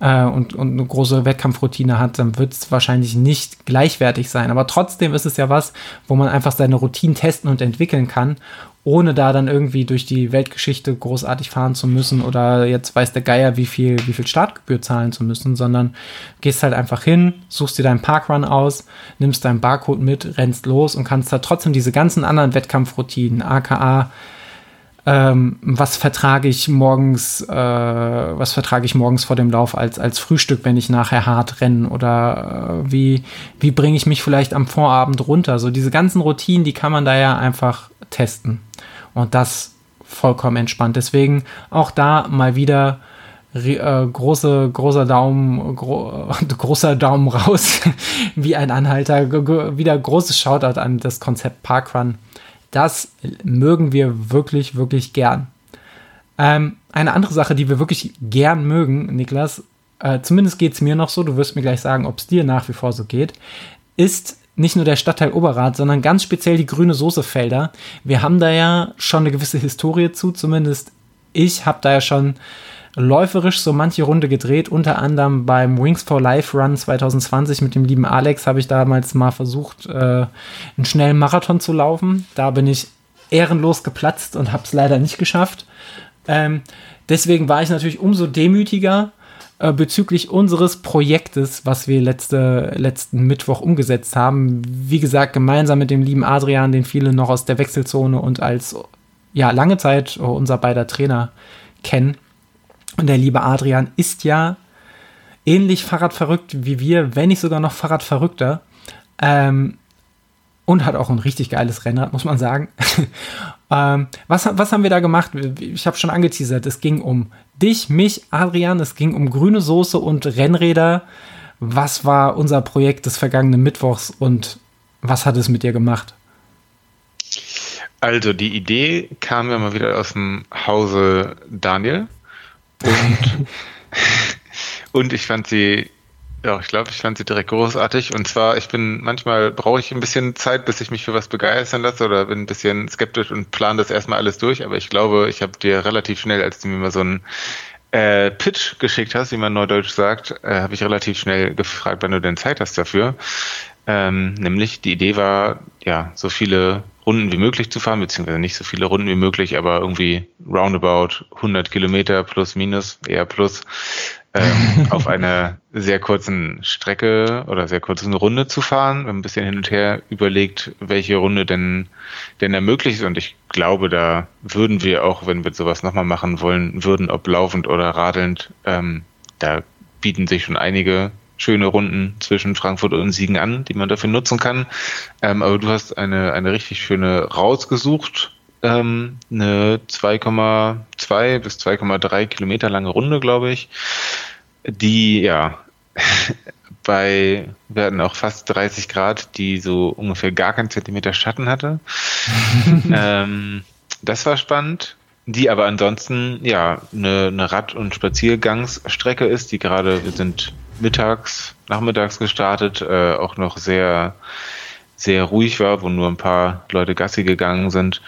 äh, und, und eine große Wettkampfroutine hat, dann wird es wahrscheinlich nicht gleichwertig sein. Aber trotzdem ist es ja was, wo man einfach seine Routinen testen und entwickeln kann, ohne da dann irgendwie durch die Weltgeschichte großartig fahren zu müssen oder jetzt weiß der Geier, wie viel, wie viel Startgebühr zahlen zu müssen, sondern gehst halt einfach hin, suchst dir deinen Parkrun aus, nimmst deinen Barcode mit, rennst los und kannst da trotzdem diese ganzen anderen Wettkampfroutinen, aka ähm, was vertrage ich morgens, äh, was vertrage ich morgens vor dem Lauf als, als Frühstück, wenn ich nachher hart renne oder äh, wie, wie bringe ich mich vielleicht am Vorabend runter. So diese ganzen Routinen, die kann man da ja einfach testen. Und das vollkommen entspannt. Deswegen auch da mal wieder äh, große, großer Daumen, gro großer Daumen raus, wie ein Anhalter. wieder großes Shoutout an das Konzept Parkrun das mögen wir wirklich, wirklich gern. Ähm, eine andere Sache, die wir wirklich gern mögen, Niklas, äh, zumindest geht es mir noch so, du wirst mir gleich sagen, ob es dir nach wie vor so geht, ist nicht nur der Stadtteil Oberrat, sondern ganz speziell die grüne Soßefelder. Wir haben da ja schon eine gewisse Historie zu, zumindest ich habe da ja schon läuferisch so manche Runde gedreht, unter anderem beim Wings for Life Run 2020 mit dem lieben Alex habe ich damals mal versucht, äh, einen schnellen Marathon zu laufen. Da bin ich ehrenlos geplatzt und habe es leider nicht geschafft. Ähm, deswegen war ich natürlich umso demütiger äh, bezüglich unseres Projektes, was wir letzte, letzten Mittwoch umgesetzt haben. Wie gesagt, gemeinsam mit dem lieben Adrian, den viele noch aus der Wechselzone und als ja lange Zeit unser beider Trainer kennen. Und der liebe Adrian ist ja ähnlich Fahrradverrückt wie wir, wenn nicht sogar noch Fahrradverrückter. Ähm, und hat auch ein richtig geiles Rennrad, muss man sagen. ähm, was, was haben wir da gemacht? Ich habe schon angeteasert, es ging um dich, mich, Adrian, es ging um grüne Soße und Rennräder. Was war unser Projekt des vergangenen Mittwochs und was hat es mit dir gemacht? Also die Idee kam ja mal wieder aus dem Hause Daniel. Und, und ich fand sie, ja, ich glaube, ich fand sie direkt großartig. Und zwar, ich bin, manchmal brauche ich ein bisschen Zeit, bis ich mich für was begeistern lasse oder bin ein bisschen skeptisch und plane das erstmal alles durch. Aber ich glaube, ich habe dir relativ schnell, als du mir mal so einen äh, Pitch geschickt hast, wie man neudeutsch sagt, äh, habe ich relativ schnell gefragt, wann du denn Zeit hast dafür. Ähm, nämlich die Idee war, ja, so viele Runden wie möglich zu fahren, beziehungsweise nicht so viele Runden wie möglich, aber irgendwie roundabout 100 Kilometer plus minus, eher plus, ähm, auf einer sehr kurzen Strecke oder sehr kurzen Runde zu fahren. Ein bisschen hin und her überlegt, welche Runde denn, denn ermöglicht ist. Und ich glaube, da würden wir auch, wenn wir sowas nochmal machen wollen würden, ob laufend oder radelnd, ähm, da bieten sich schon einige schöne Runden zwischen Frankfurt und Siegen an, die man dafür nutzen kann. Ähm, aber du hast eine, eine richtig schöne rausgesucht. Ähm, eine 2,2 bis 2,3 Kilometer lange Runde, glaube ich, die ja bei, wir hatten auch fast 30 Grad, die so ungefähr gar keinen Zentimeter Schatten hatte. ähm, das war spannend. Die aber ansonsten ja eine, eine Rad- und Spaziergangsstrecke ist, die gerade, wir sind mittags, nachmittags gestartet, äh, auch noch sehr, sehr ruhig war, wo nur ein paar Leute Gassi gegangen sind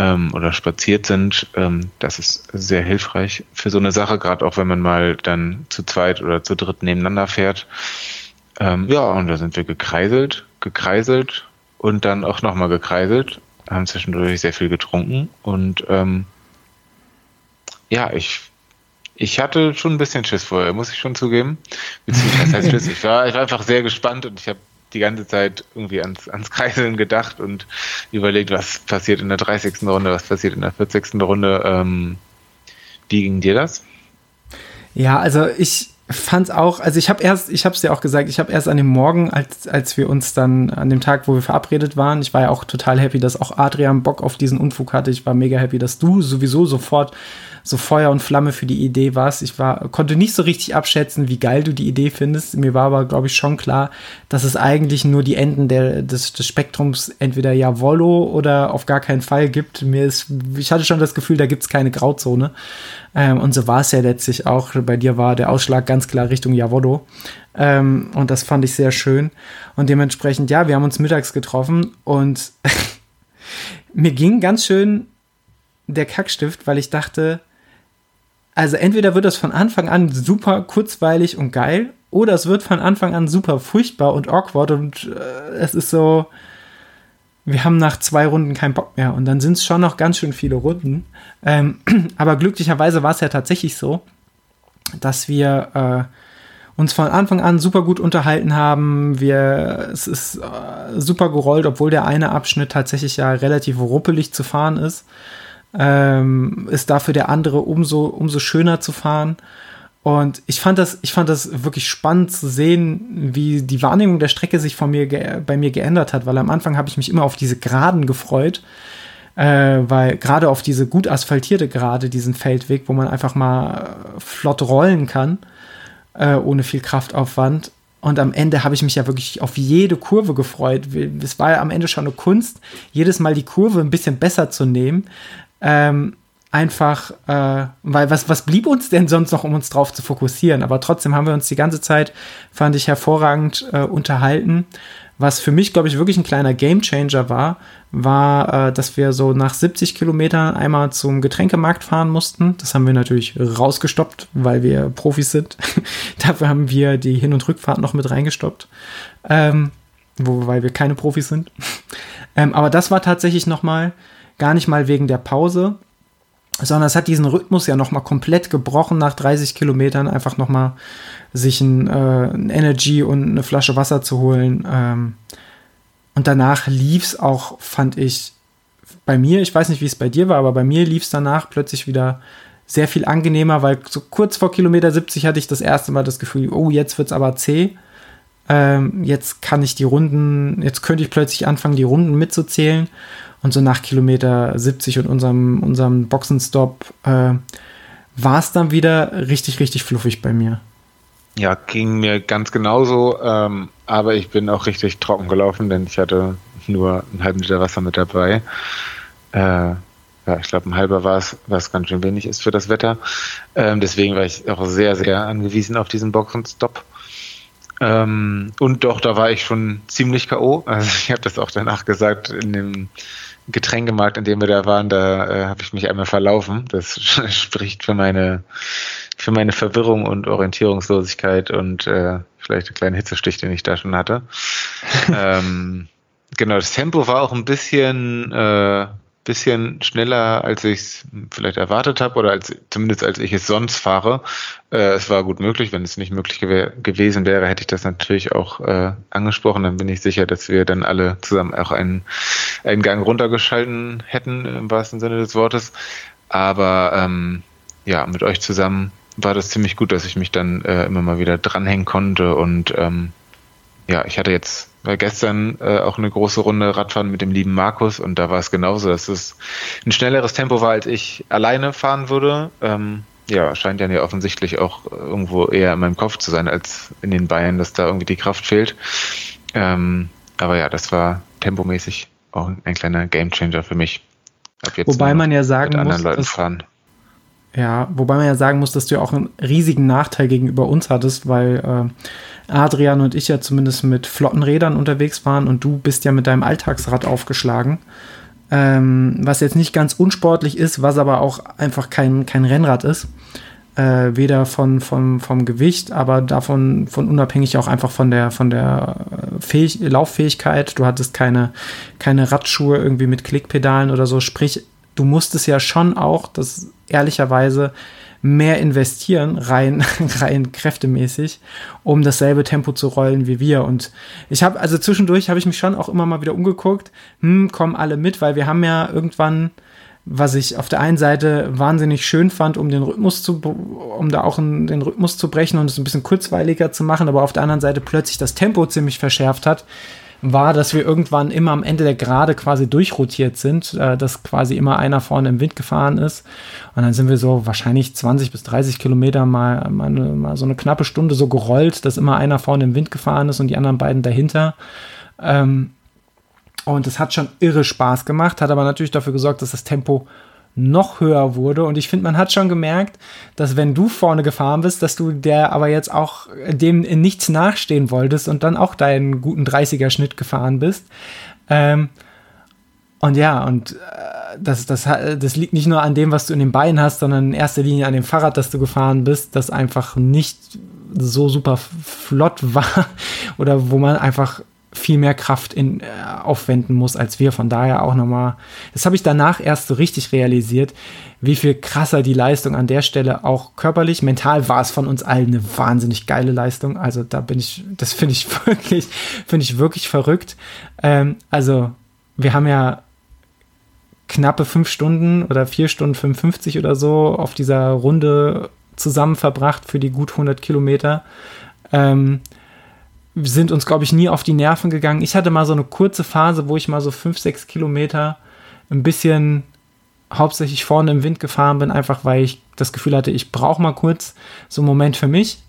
ähm, oder spaziert sind. Ähm, das ist sehr hilfreich für so eine Sache, gerade auch wenn man mal dann zu zweit oder zu dritt nebeneinander fährt. Ähm, ja, und da sind wir gekreiselt, gekreiselt und dann auch nochmal gekreiselt, haben zwischendurch sehr viel getrunken und ähm, ja, ich, ich hatte schon ein bisschen Schiss vorher, muss ich schon zugeben. Beziehungsweise heißt Schiss. Ich war, ich war einfach sehr gespannt und ich habe die ganze Zeit irgendwie ans, ans Kreiseln gedacht und überlegt, was passiert in der 30. Runde, was passiert in der 40. Runde. Ähm, wie ging dir das? Ja, also ich fand auch, also ich habe erst, ich habe es dir auch gesagt, ich habe erst an dem Morgen, als, als wir uns dann an dem Tag, wo wir verabredet waren, ich war ja auch total happy, dass auch Adrian Bock auf diesen Unfug hatte. Ich war mega happy, dass du sowieso sofort so Feuer und Flamme für die Idee warst. Ich war, konnte nicht so richtig abschätzen, wie geil du die Idee findest. Mir war aber, glaube ich, schon klar, dass es eigentlich nur die Enden der, des, des Spektrums entweder Jawollo oder auf gar keinen Fall gibt. Mir ist, ich hatte schon das Gefühl, da gibt es keine Grauzone. Ähm, und so war es ja letztlich auch. Bei dir war der Ausschlag ganz klar Richtung Jawollo. Ähm, und das fand ich sehr schön. Und dementsprechend, ja, wir haben uns mittags getroffen und mir ging ganz schön der Kackstift, weil ich dachte, also entweder wird das von Anfang an super kurzweilig und geil, oder es wird von Anfang an super furchtbar und awkward und äh, es ist so, wir haben nach zwei Runden keinen Bock mehr und dann sind es schon noch ganz schön viele Runden. Ähm, aber glücklicherweise war es ja tatsächlich so, dass wir äh, uns von Anfang an super gut unterhalten haben. Wir, es ist äh, super gerollt, obwohl der eine Abschnitt tatsächlich ja relativ ruppelig zu fahren ist. Ähm, ist dafür der andere umso, umso schöner zu fahren. Und ich fand das, ich fand das wirklich spannend zu sehen, wie die Wahrnehmung der Strecke sich von mir bei mir geändert hat, weil am Anfang habe ich mich immer auf diese Geraden gefreut, äh, weil gerade auf diese gut asphaltierte Gerade, diesen Feldweg, wo man einfach mal flott rollen kann äh, ohne viel Kraftaufwand. Und am Ende habe ich mich ja wirklich auf jede Kurve gefreut. Es war ja am Ende schon eine Kunst, jedes Mal die Kurve ein bisschen besser zu nehmen. Ähm, einfach, äh, weil was, was blieb uns denn sonst noch, um uns drauf zu fokussieren? Aber trotzdem haben wir uns die ganze Zeit, fand ich, hervorragend äh, unterhalten. Was für mich, glaube ich, wirklich ein kleiner Gamechanger war, war, äh, dass wir so nach 70 Kilometern einmal zum Getränkemarkt fahren mussten. Das haben wir natürlich rausgestoppt, weil wir Profis sind. Dafür haben wir die Hin- und Rückfahrt noch mit reingestoppt, ähm, wobei wir keine Profis sind. ähm, aber das war tatsächlich noch mal gar nicht mal wegen der Pause, sondern es hat diesen Rhythmus ja noch mal komplett gebrochen nach 30 Kilometern einfach noch mal sich ein, äh, ein Energy und eine Flasche Wasser zu holen. Ähm, und danach lief es auch, fand ich, bei mir, ich weiß nicht, wie es bei dir war, aber bei mir lief es danach plötzlich wieder sehr viel angenehmer, weil so kurz vor Kilometer 70 hatte ich das erste Mal das Gefühl, oh, jetzt wird es aber zäh. Ähm, jetzt kann ich die Runden, jetzt könnte ich plötzlich anfangen, die Runden mitzuzählen. Und so nach Kilometer 70 und unserem, unserem Boxenstopp äh, war es dann wieder richtig, richtig fluffig bei mir. Ja, ging mir ganz genauso, ähm, aber ich bin auch richtig trocken gelaufen, denn ich hatte nur einen halben Liter Wasser mit dabei. Äh, ja, ich glaube, ein halber war es, was ganz schön wenig ist für das Wetter. Ähm, deswegen war ich auch sehr, sehr angewiesen auf diesen Boxenstopp. Ähm, und doch, da war ich schon ziemlich K.O. Also ich habe das auch danach gesagt, in dem Getränkemarkt, in dem wir da waren, da äh, habe ich mich einmal verlaufen. Das spricht für meine für meine Verwirrung und Orientierungslosigkeit und äh, vielleicht einen kleinen Hitzestich, den ich da schon hatte. ähm, genau, das Tempo war auch ein bisschen, äh, bisschen schneller, als ich es vielleicht erwartet habe oder als zumindest als ich es sonst fahre. Äh, es war gut möglich. Wenn es nicht möglich gew gewesen wäre, hätte ich das natürlich auch äh, angesprochen. Dann bin ich sicher, dass wir dann alle zusammen auch einen, einen Gang runtergeschalten hätten, im wahrsten Sinne des Wortes. Aber ähm, ja, mit euch zusammen war das ziemlich gut, dass ich mich dann äh, immer mal wieder dranhängen konnte und ähm, ja, ich hatte jetzt war gestern äh, auch eine große Runde Radfahren mit dem lieben Markus und da war es genauso, dass es ein schnelleres Tempo war, als ich alleine fahren würde. Ähm, ja, scheint ja offensichtlich auch irgendwo eher in meinem Kopf zu sein als in den Beinen, dass da irgendwie die Kraft fehlt. Ähm, aber ja, das war tempomäßig auch ein kleiner Gamechanger für mich. Wobei man ja sagen mit muss, Leuten fahren. Ja, wobei man ja sagen muss, dass du ja auch einen riesigen Nachteil gegenüber uns hattest, weil äh, Adrian und ich ja zumindest mit flotten Rädern unterwegs waren und du bist ja mit deinem Alltagsrad aufgeschlagen. Ähm, was jetzt nicht ganz unsportlich ist, was aber auch einfach kein, kein Rennrad ist. Äh, weder von, von, vom Gewicht, aber davon von unabhängig auch einfach von der, von der äh, Fähig Lauffähigkeit. Du hattest keine, keine Radschuhe irgendwie mit Klickpedalen oder so. Sprich, du musstest ja schon auch, das ehrlicherweise, mehr investieren, rein, rein kräftemäßig, um dasselbe Tempo zu rollen wie wir. Und ich habe, also zwischendurch habe ich mich schon auch immer mal wieder umgeguckt, hm, kommen alle mit, weil wir haben ja irgendwann, was ich auf der einen Seite wahnsinnig schön fand, um den Rhythmus zu, um da auch in, den Rhythmus zu brechen und es ein bisschen kurzweiliger zu machen, aber auf der anderen Seite plötzlich das Tempo ziemlich verschärft hat, war, dass wir irgendwann immer am Ende der Gerade quasi durchrotiert sind, äh, dass quasi immer einer vorne im Wind gefahren ist. Und dann sind wir so wahrscheinlich 20 bis 30 Kilometer mal, mal, mal so eine knappe Stunde so gerollt, dass immer einer vorne im Wind gefahren ist und die anderen beiden dahinter. Ähm, und es hat schon irre Spaß gemacht, hat aber natürlich dafür gesorgt, dass das Tempo noch höher wurde. Und ich finde, man hat schon gemerkt, dass wenn du vorne gefahren bist, dass du der aber jetzt auch dem in nichts nachstehen wolltest und dann auch deinen guten 30er-Schnitt gefahren bist. Ähm, und ja, und äh, das, das, das liegt nicht nur an dem, was du in den Beinen hast, sondern in erster Linie an dem Fahrrad, das du gefahren bist, das einfach nicht so super flott war oder wo man einfach viel mehr Kraft in, äh, aufwenden muss als wir. Von daher auch nochmal, das habe ich danach erst so richtig realisiert, wie viel krasser die Leistung an der Stelle auch körperlich, mental war es von uns allen eine wahnsinnig geile Leistung. Also da bin ich, das finde ich wirklich, finde ich wirklich verrückt. Ähm, also wir haben ja knappe fünf Stunden oder vier Stunden 55 oder so auf dieser Runde zusammen verbracht für die gut 100 Kilometer. Ähm, sind uns, glaube ich, nie auf die Nerven gegangen. Ich hatte mal so eine kurze Phase, wo ich mal so fünf, sechs Kilometer ein bisschen hauptsächlich vorne im Wind gefahren bin, einfach weil ich das Gefühl hatte, ich brauche mal kurz so einen Moment für mich,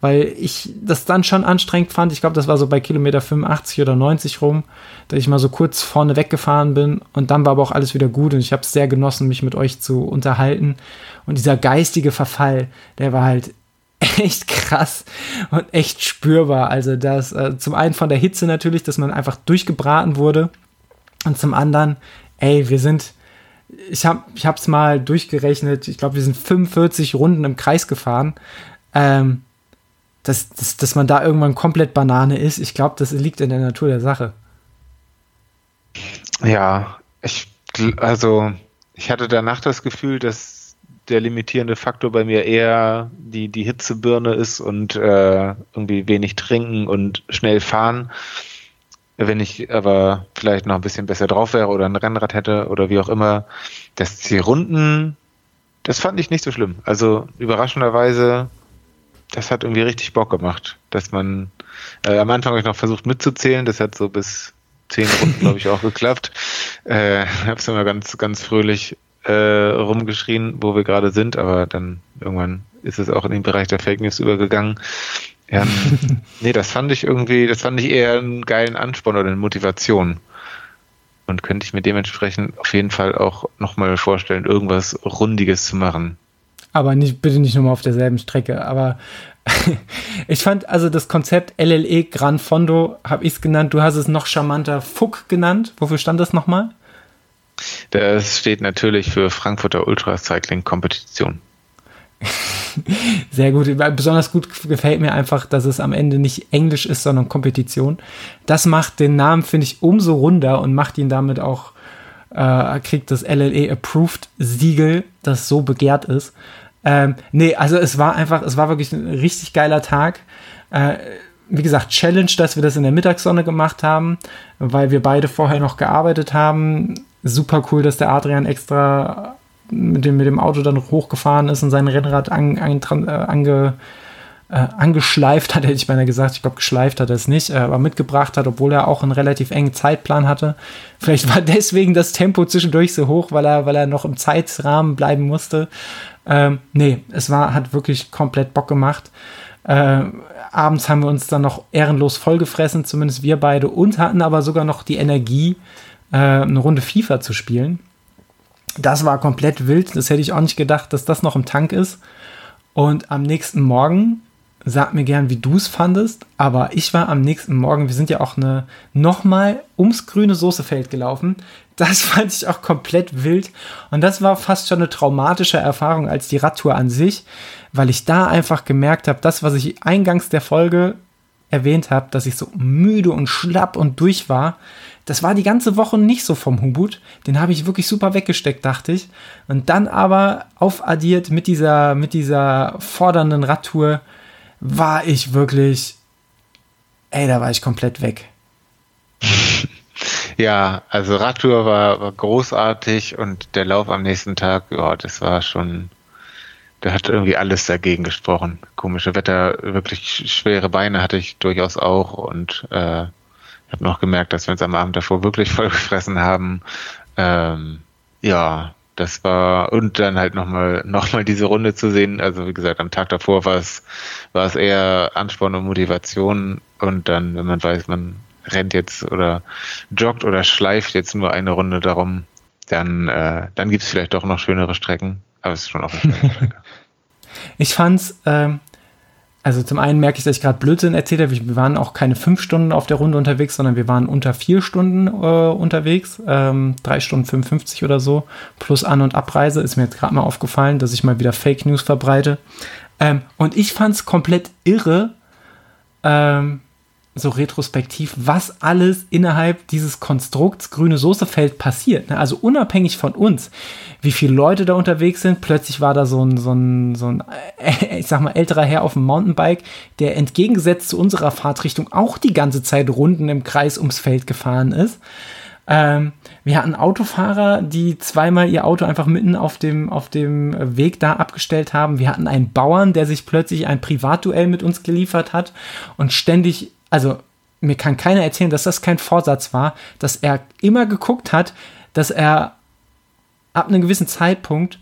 weil ich das dann schon anstrengend fand. Ich glaube, das war so bei Kilometer 85 oder 90 rum, dass ich mal so kurz vorne weggefahren bin und dann war aber auch alles wieder gut und ich habe es sehr genossen, mich mit euch zu unterhalten. Und dieser geistige Verfall, der war halt echt krass und echt spürbar. Also das äh, zum einen von der Hitze natürlich, dass man einfach durchgebraten wurde und zum anderen, ey, wir sind ich habe ich hab's mal durchgerechnet, ich glaube, wir sind 45 Runden im Kreis gefahren. Ähm, dass, dass, dass man da irgendwann komplett Banane ist, ich glaube, das liegt in der Natur der Sache. Ja, ich also ich hatte danach das Gefühl, dass der limitierende Faktor bei mir eher die, die Hitzebirne ist und äh, irgendwie wenig trinken und schnell fahren. Wenn ich aber vielleicht noch ein bisschen besser drauf wäre oder ein Rennrad hätte oder wie auch immer, dass die Runden, das fand ich nicht so schlimm. Also überraschenderweise, das hat irgendwie richtig Bock gemacht, dass man äh, am Anfang ich noch versucht mitzuzählen, das hat so bis zehn Runden, glaube ich, auch geklappt. Äh, habe es immer ganz, ganz fröhlich äh, rumgeschrien, wo wir gerade sind, aber dann irgendwann ist es auch in den Bereich der Fake News übergegangen. Ähm, nee, das fand ich irgendwie, das fand ich eher einen geilen Ansporn oder eine Motivation. Und könnte ich mir dementsprechend auf jeden Fall auch nochmal vorstellen, irgendwas Rundiges zu machen. Aber nicht, bitte nicht nochmal auf derselben Strecke. Aber ich fand also das Konzept LLE Gran Fondo, habe ich es genannt. Du hast es noch charmanter Fuck genannt. Wofür stand das nochmal? Das steht natürlich für Frankfurter Ultracycling Kompetition. Sehr gut. Besonders gut gefällt mir einfach, dass es am Ende nicht Englisch ist, sondern Kompetition. Das macht den Namen, finde ich, umso runder und macht ihn damit auch, äh, kriegt das LLE Approved Siegel, das so begehrt ist. Ähm, nee, also es war einfach, es war wirklich ein richtig geiler Tag. Äh, wie gesagt, Challenge, dass wir das in der Mittagssonne gemacht haben, weil wir beide vorher noch gearbeitet haben super cool, dass der Adrian extra mit dem, mit dem Auto dann hochgefahren ist und sein Rennrad an, an, äh, ange, äh, angeschleift hat, hätte ich beinahe gesagt. Ich glaube, geschleift hat er es nicht, äh, aber mitgebracht hat, obwohl er auch einen relativ engen Zeitplan hatte. Vielleicht war deswegen das Tempo zwischendurch so hoch, weil er, weil er noch im Zeitrahmen bleiben musste. Ähm, nee, es war, hat wirklich komplett Bock gemacht. Äh, abends haben wir uns dann noch ehrenlos vollgefressen, zumindest wir beide, und hatten aber sogar noch die Energie, äh, eine Runde FIFA zu spielen. Das war komplett wild. Das hätte ich auch nicht gedacht, dass das noch im Tank ist. Und am nächsten Morgen, sag mir gern, wie du es fandest, aber ich war am nächsten Morgen, wir sind ja auch eine nochmal ums grüne Soßefeld gelaufen. Das fand ich auch komplett wild. Und das war fast schon eine traumatische Erfahrung als die Radtour an sich, weil ich da einfach gemerkt habe, das, was ich eingangs der Folge erwähnt habe, dass ich so müde und schlapp und durch war, das war die ganze Woche nicht so vom Hubut. Den habe ich wirklich super weggesteckt, dachte ich. Und dann aber aufaddiert mit dieser, mit dieser fordernden Radtour war ich wirklich, ey, da war ich komplett weg. Ja, also Radtour war, war großartig und der Lauf am nächsten Tag, ja, das war schon, da hat irgendwie alles dagegen gesprochen. Komische Wetter, wirklich schwere Beine hatte ich durchaus auch und äh, habe noch gemerkt, dass wir uns am Abend davor wirklich voll gefressen haben. Ähm, ja, das war und dann halt nochmal noch mal diese Runde zu sehen. Also wie gesagt, am Tag davor war es war es eher Ansporn und Motivation und dann, wenn man weiß, man rennt jetzt oder joggt oder schleift jetzt nur eine Runde darum, dann äh, dann gibt es vielleicht doch noch schönere Strecken. Aber es ist schon auch eine schöne Strecke. ich fand's ähm, also zum einen merke ich, dass ich gerade Blödsinn erzählt habe. Wir waren auch keine fünf Stunden auf der Runde unterwegs, sondern wir waren unter vier Stunden äh, unterwegs. Ähm, drei Stunden 55 oder so. Plus An- und Abreise ist mir jetzt gerade mal aufgefallen, dass ich mal wieder Fake News verbreite. Ähm, und ich fand es komplett irre, ähm, so retrospektiv, was alles innerhalb dieses Konstrukts grüne Soßefeld passiert. Ne? Also unabhängig von uns, wie viele Leute da unterwegs sind. Plötzlich war da so ein, so ein, so ein ich sag mal, älterer Herr auf dem Mountainbike, der entgegengesetzt zu unserer Fahrtrichtung auch die ganze Zeit Runden im Kreis ums Feld gefahren ist. Ähm, wir hatten Autofahrer, die zweimal ihr Auto einfach mitten auf dem, auf dem Weg da abgestellt haben. Wir hatten einen Bauern, der sich plötzlich ein Privatduell mit uns geliefert hat und ständig also mir kann keiner erzählen, dass das kein Vorsatz war, dass er immer geguckt hat, dass er ab einem gewissen Zeitpunkt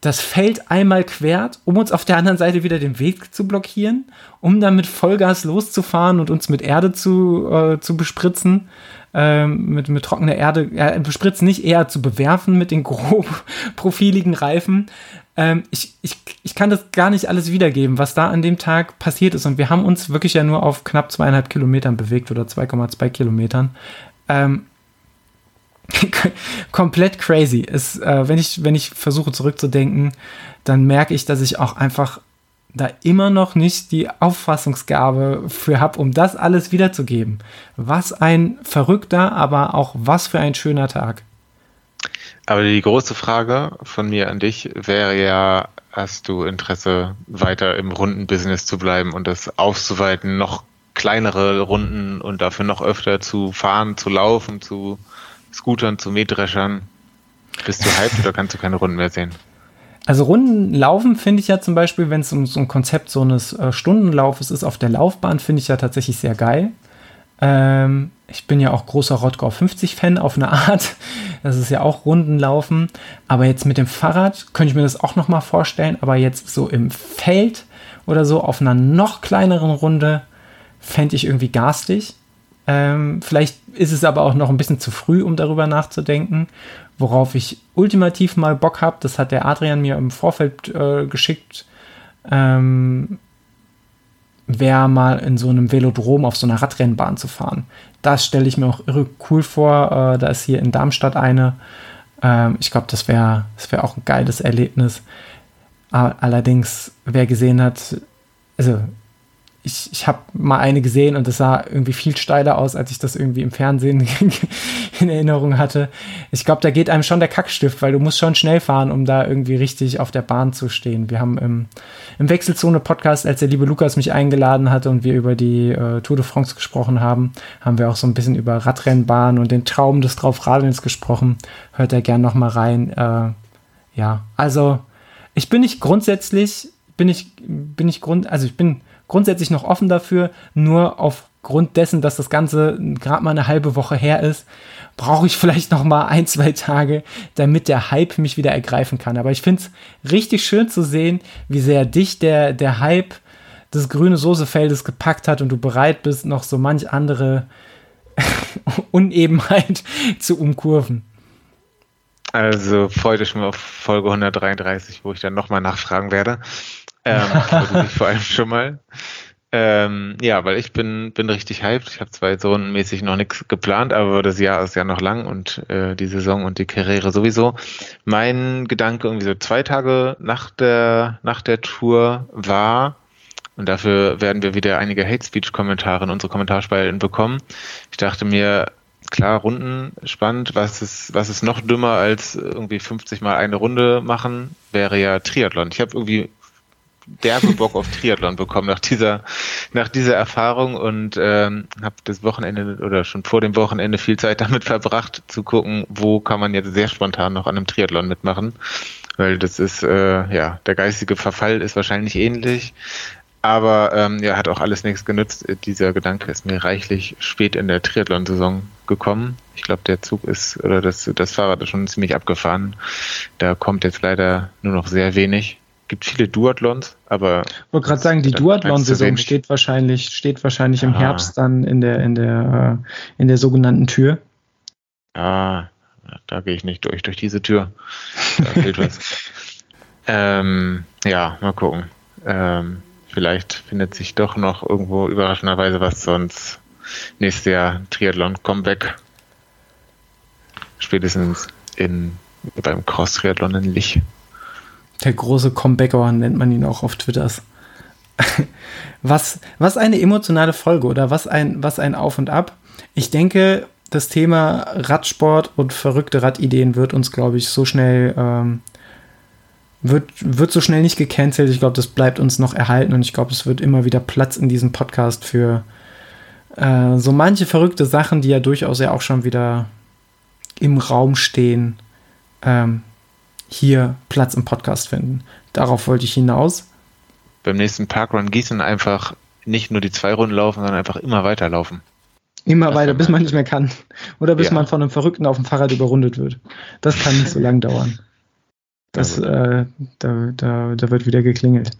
das Feld einmal quert, um uns auf der anderen Seite wieder den Weg zu blockieren, um dann mit Vollgas loszufahren und uns mit Erde zu, äh, zu bespritzen, ähm, mit, mit trockener Erde, äh, bespritzen nicht eher zu bewerfen mit den grob profiligen Reifen, ähm, ich, ich, ich kann das gar nicht alles wiedergeben, was da an dem Tag passiert ist. Und wir haben uns wirklich ja nur auf knapp zweieinhalb Kilometern bewegt oder 2,2 Kilometern. Ähm, komplett crazy. Ist, äh, wenn, ich, wenn ich versuche zurückzudenken, dann merke ich, dass ich auch einfach da immer noch nicht die Auffassungsgabe für habe, um das alles wiederzugeben. Was ein verrückter, aber auch was für ein schöner Tag. Aber die große Frage von mir an dich wäre ja, hast du Interesse, weiter im Rundenbusiness zu bleiben und das auszuweiten, noch kleinere Runden und dafür noch öfter zu fahren, zu laufen, zu Scootern, zu Mähdreschern? Bist du hyped oder kannst du keine Runden mehr sehen? Also Runden laufen finde ich ja zum Beispiel, wenn es um so ein Konzept so eines äh, Stundenlaufes ist auf der Laufbahn, finde ich ja tatsächlich sehr geil. Ähm, ich bin ja auch großer Rottgau 50 Fan auf eine Art. Das ist ja auch Rundenlaufen. Aber jetzt mit dem Fahrrad könnte ich mir das auch noch mal vorstellen. Aber jetzt so im Feld oder so auf einer noch kleineren Runde fände ich irgendwie garstig. Ähm, vielleicht ist es aber auch noch ein bisschen zu früh, um darüber nachzudenken. Worauf ich ultimativ mal Bock habe, das hat der Adrian mir im Vorfeld äh, geschickt. Ähm, wäre mal in so einem Velodrom auf so einer Radrennbahn zu fahren. Das stelle ich mir auch irre cool vor. Äh, da ist hier in Darmstadt eine. Ähm, ich glaube, das wäre das wär auch ein geiles Erlebnis. Allerdings, wer gesehen hat, also ich, ich habe mal eine gesehen und das sah irgendwie viel steiler aus, als ich das irgendwie im Fernsehen in Erinnerung hatte. Ich glaube, da geht einem schon der Kackstift, weil du musst schon schnell fahren, um da irgendwie richtig auf der Bahn zu stehen. Wir haben im, im Wechselzone-Podcast, als der liebe Lukas mich eingeladen hatte und wir über die äh, Tour de France gesprochen haben, haben wir auch so ein bisschen über Radrennbahn und den Traum des Draufradelns gesprochen. Hört da gern noch mal rein. Äh, ja, also ich bin nicht grundsätzlich, bin ich, bin ich grund, also ich bin grundsätzlich noch offen dafür, nur aufgrund dessen, dass das Ganze gerade mal eine halbe Woche her ist, brauche ich vielleicht noch mal ein, zwei Tage, damit der Hype mich wieder ergreifen kann. Aber ich finde es richtig schön zu sehen, wie sehr dich der, der Hype des grüne Soßefeldes gepackt hat und du bereit bist, noch so manch andere Unebenheit zu umkurven. Also freue dich schon auf Folge 133, wo ich dann nochmal nachfragen werde. Ähm, ich vor allem schon mal. Ähm, ja, weil ich bin, bin richtig hyped. Ich habe zwar jetzt rundenmäßig noch nichts geplant, aber das Jahr ist ja noch lang und äh, die Saison und die Karriere sowieso. Mein Gedanke irgendwie so zwei Tage nach der, nach der Tour war, und dafür werden wir wieder einige Hate Speech Kommentare in unsere Kommentarspalten bekommen. Ich dachte mir, klar, Runden spannend. Was ist, was ist noch dümmer als irgendwie 50 mal eine Runde machen? Wäre ja Triathlon. Ich habe irgendwie derbe Bock auf Triathlon bekommen nach dieser, nach dieser Erfahrung und ähm, habe das Wochenende oder schon vor dem Wochenende viel Zeit damit verbracht, zu gucken, wo kann man jetzt sehr spontan noch an einem Triathlon mitmachen. Weil das ist, äh, ja, der geistige Verfall ist wahrscheinlich ähnlich. Aber ähm, ja, hat auch alles nichts genützt. Dieser Gedanke ist mir reichlich spät in der Triathlon-Saison gekommen. Ich glaube, der Zug ist oder das, das Fahrrad ist schon ziemlich abgefahren. Da kommt jetzt leider nur noch sehr wenig. Gibt viele Duathlons, aber. Ich wollte gerade sagen, die Duathlon-Saison steht wahrscheinlich, steht wahrscheinlich im ah. Herbst dann in der, in der, äh, in der sogenannten Tür. Ah, da gehe ich nicht durch, durch diese Tür. Da fehlt was. ähm, ja, mal gucken. Ähm, vielleicht findet sich doch noch irgendwo überraschenderweise was, sonst nächstes Jahr Triathlon-Comeback. Spätestens in, beim Cross-Triathlon in Lich. Der große Comebacker nennt man ihn auch auf Twitters. was, was eine emotionale Folge oder was ein, was ein Auf und Ab. Ich denke, das Thema Radsport und verrückte Radideen wird uns, glaube ich, so schnell ähm, wird, wird so schnell nicht gecancelt. Ich glaube, das bleibt uns noch erhalten und ich glaube, es wird immer wieder Platz in diesem Podcast für äh, so manche verrückte Sachen, die ja durchaus ja auch schon wieder im Raum stehen, ähm, hier Platz im Podcast finden. Darauf wollte ich hinaus. Beim nächsten Parkrun Gießen einfach nicht nur die zwei Runden laufen, sondern einfach immer weiterlaufen. Immer das weiter, bis man nicht mehr kann. Oder bis ja. man von einem Verrückten auf dem Fahrrad überrundet wird. Das kann nicht so lang dauern. Das, äh, da, da, da wird wieder geklingelt.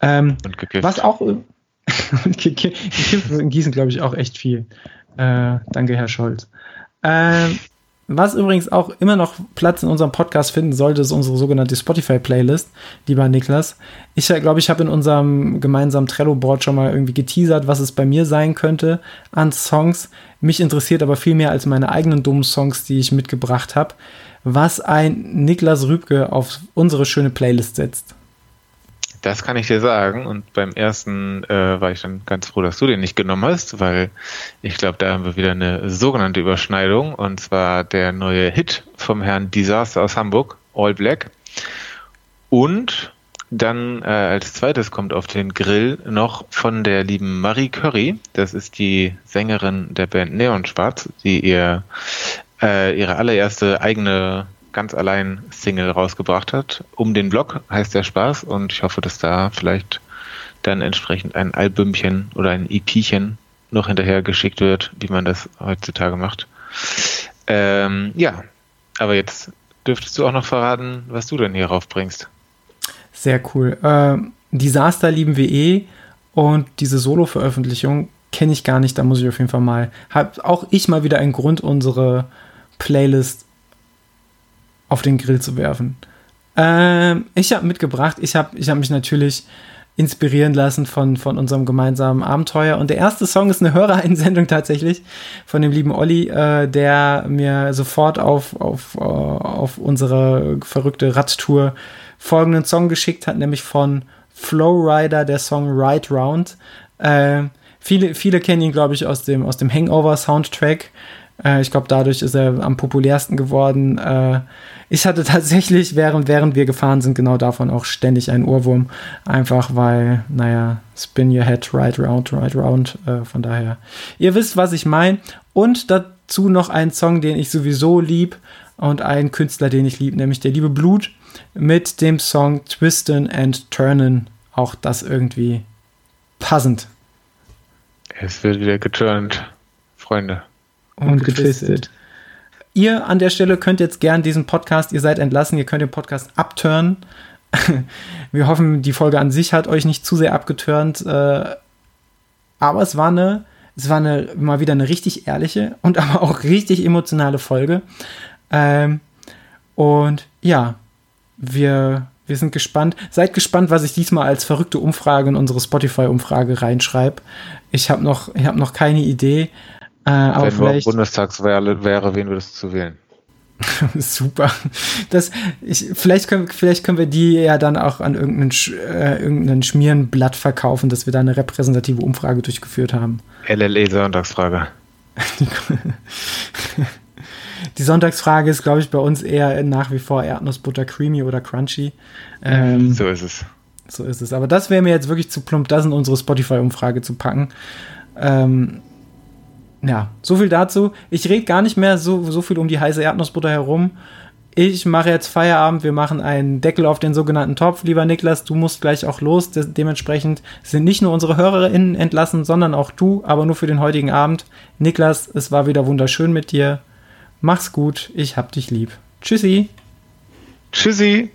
Ähm, und gekifft. Was auch. und gekifft wird in Gießen, glaube ich, auch echt viel. Äh, danke, Herr Scholz. Ähm, was übrigens auch immer noch Platz in unserem Podcast finden sollte, ist unsere sogenannte Spotify-Playlist, lieber Niklas. Ich glaube, ich habe in unserem gemeinsamen Trello-Board schon mal irgendwie geteasert, was es bei mir sein könnte an Songs. Mich interessiert aber viel mehr als meine eigenen dummen Songs, die ich mitgebracht habe was ein Niklas Rübke auf unsere schöne Playlist setzt. Das kann ich dir sagen. Und beim ersten äh, war ich dann ganz froh, dass du den nicht genommen hast, weil ich glaube, da haben wir wieder eine sogenannte Überschneidung. Und zwar der neue Hit vom Herrn Disaster aus Hamburg, All Black. Und dann äh, als zweites kommt auf den Grill noch von der lieben Marie Curry. Das ist die Sängerin der Band Neon Schwarz, die ihr äh, ihre allererste eigene ganz allein Single rausgebracht hat. Um den Blog heißt der Spaß und ich hoffe, dass da vielleicht dann entsprechend ein Albümchen oder ein EPchen noch hinterher geschickt wird, wie man das heutzutage macht. Ähm, ja, aber jetzt dürftest du auch noch verraten, was du denn hier raufbringst. Sehr cool. Ähm, Disaster lieben wir eh und diese Solo-Veröffentlichung kenne ich gar nicht, da muss ich auf jeden Fall mal, habe auch ich mal wieder einen Grund, unsere Playlist auf den Grill zu werfen. Ähm, ich habe mitgebracht, ich habe ich hab mich natürlich inspirieren lassen von, von unserem gemeinsamen Abenteuer. Und der erste Song ist eine Hörereinsendung tatsächlich von dem lieben Olli, äh, der mir sofort auf, auf, uh, auf unsere verrückte Radtour folgenden Song geschickt hat, nämlich von Flowrider, der Song Ride Round. Äh, viele, viele kennen ihn, glaube ich, aus dem, aus dem Hangover-Soundtrack. Äh, ich glaube, dadurch ist er am populärsten geworden. Äh, ich hatte tatsächlich, während, während wir gefahren sind, genau davon auch ständig einen Ohrwurm. Einfach weil, naja, spin your head right round, right round. Äh, von daher, ihr wisst, was ich meine. Und dazu noch ein Song, den ich sowieso lieb und ein Künstler, den ich lieb, nämlich der liebe Blut mit dem Song Twisten and Turnen. Auch das irgendwie passend. Es wird wieder geturnt, Freunde und, getwistet. Ihr an der Stelle könnt jetzt gern diesen Podcast, ihr seid entlassen, ihr könnt den Podcast abturnen. Wir hoffen, die Folge an sich hat euch nicht zu sehr abgeturnt. Äh, aber es war eine, es war eine, mal wieder eine richtig ehrliche und aber auch richtig emotionale Folge. Ähm, und ja, wir, wir sind gespannt. Seid gespannt, was ich diesmal als verrückte Umfrage in unsere Spotify-Umfrage reinschreibe. Ich habe noch, hab noch keine Idee. Äh, aber Wenn vielleicht Bundestagswahl wäre, wen würdest du wählen? Super. Das, ich, vielleicht, können, vielleicht können wir die ja dann auch an irgendein, äh, irgendein Schmierenblatt verkaufen, dass wir da eine repräsentative Umfrage durchgeführt haben. LLE-Sonntagsfrage. die Sonntagsfrage ist, glaube ich, bei uns eher nach wie vor Erdnussbutter Creamy oder Crunchy. Ähm, so ist es. So ist es. Aber das wäre mir jetzt wirklich zu plump, das in unsere Spotify-Umfrage zu packen. Ähm, ja, so viel dazu. Ich rede gar nicht mehr so, so viel um die heiße Erdnussbutter herum. Ich mache jetzt Feierabend. Wir machen einen Deckel auf den sogenannten Topf. Lieber Niklas, du musst gleich auch los. De dementsprechend sind nicht nur unsere HörerInnen entlassen, sondern auch du, aber nur für den heutigen Abend. Niklas, es war wieder wunderschön mit dir. Mach's gut. Ich hab dich lieb. Tschüssi. Tschüssi.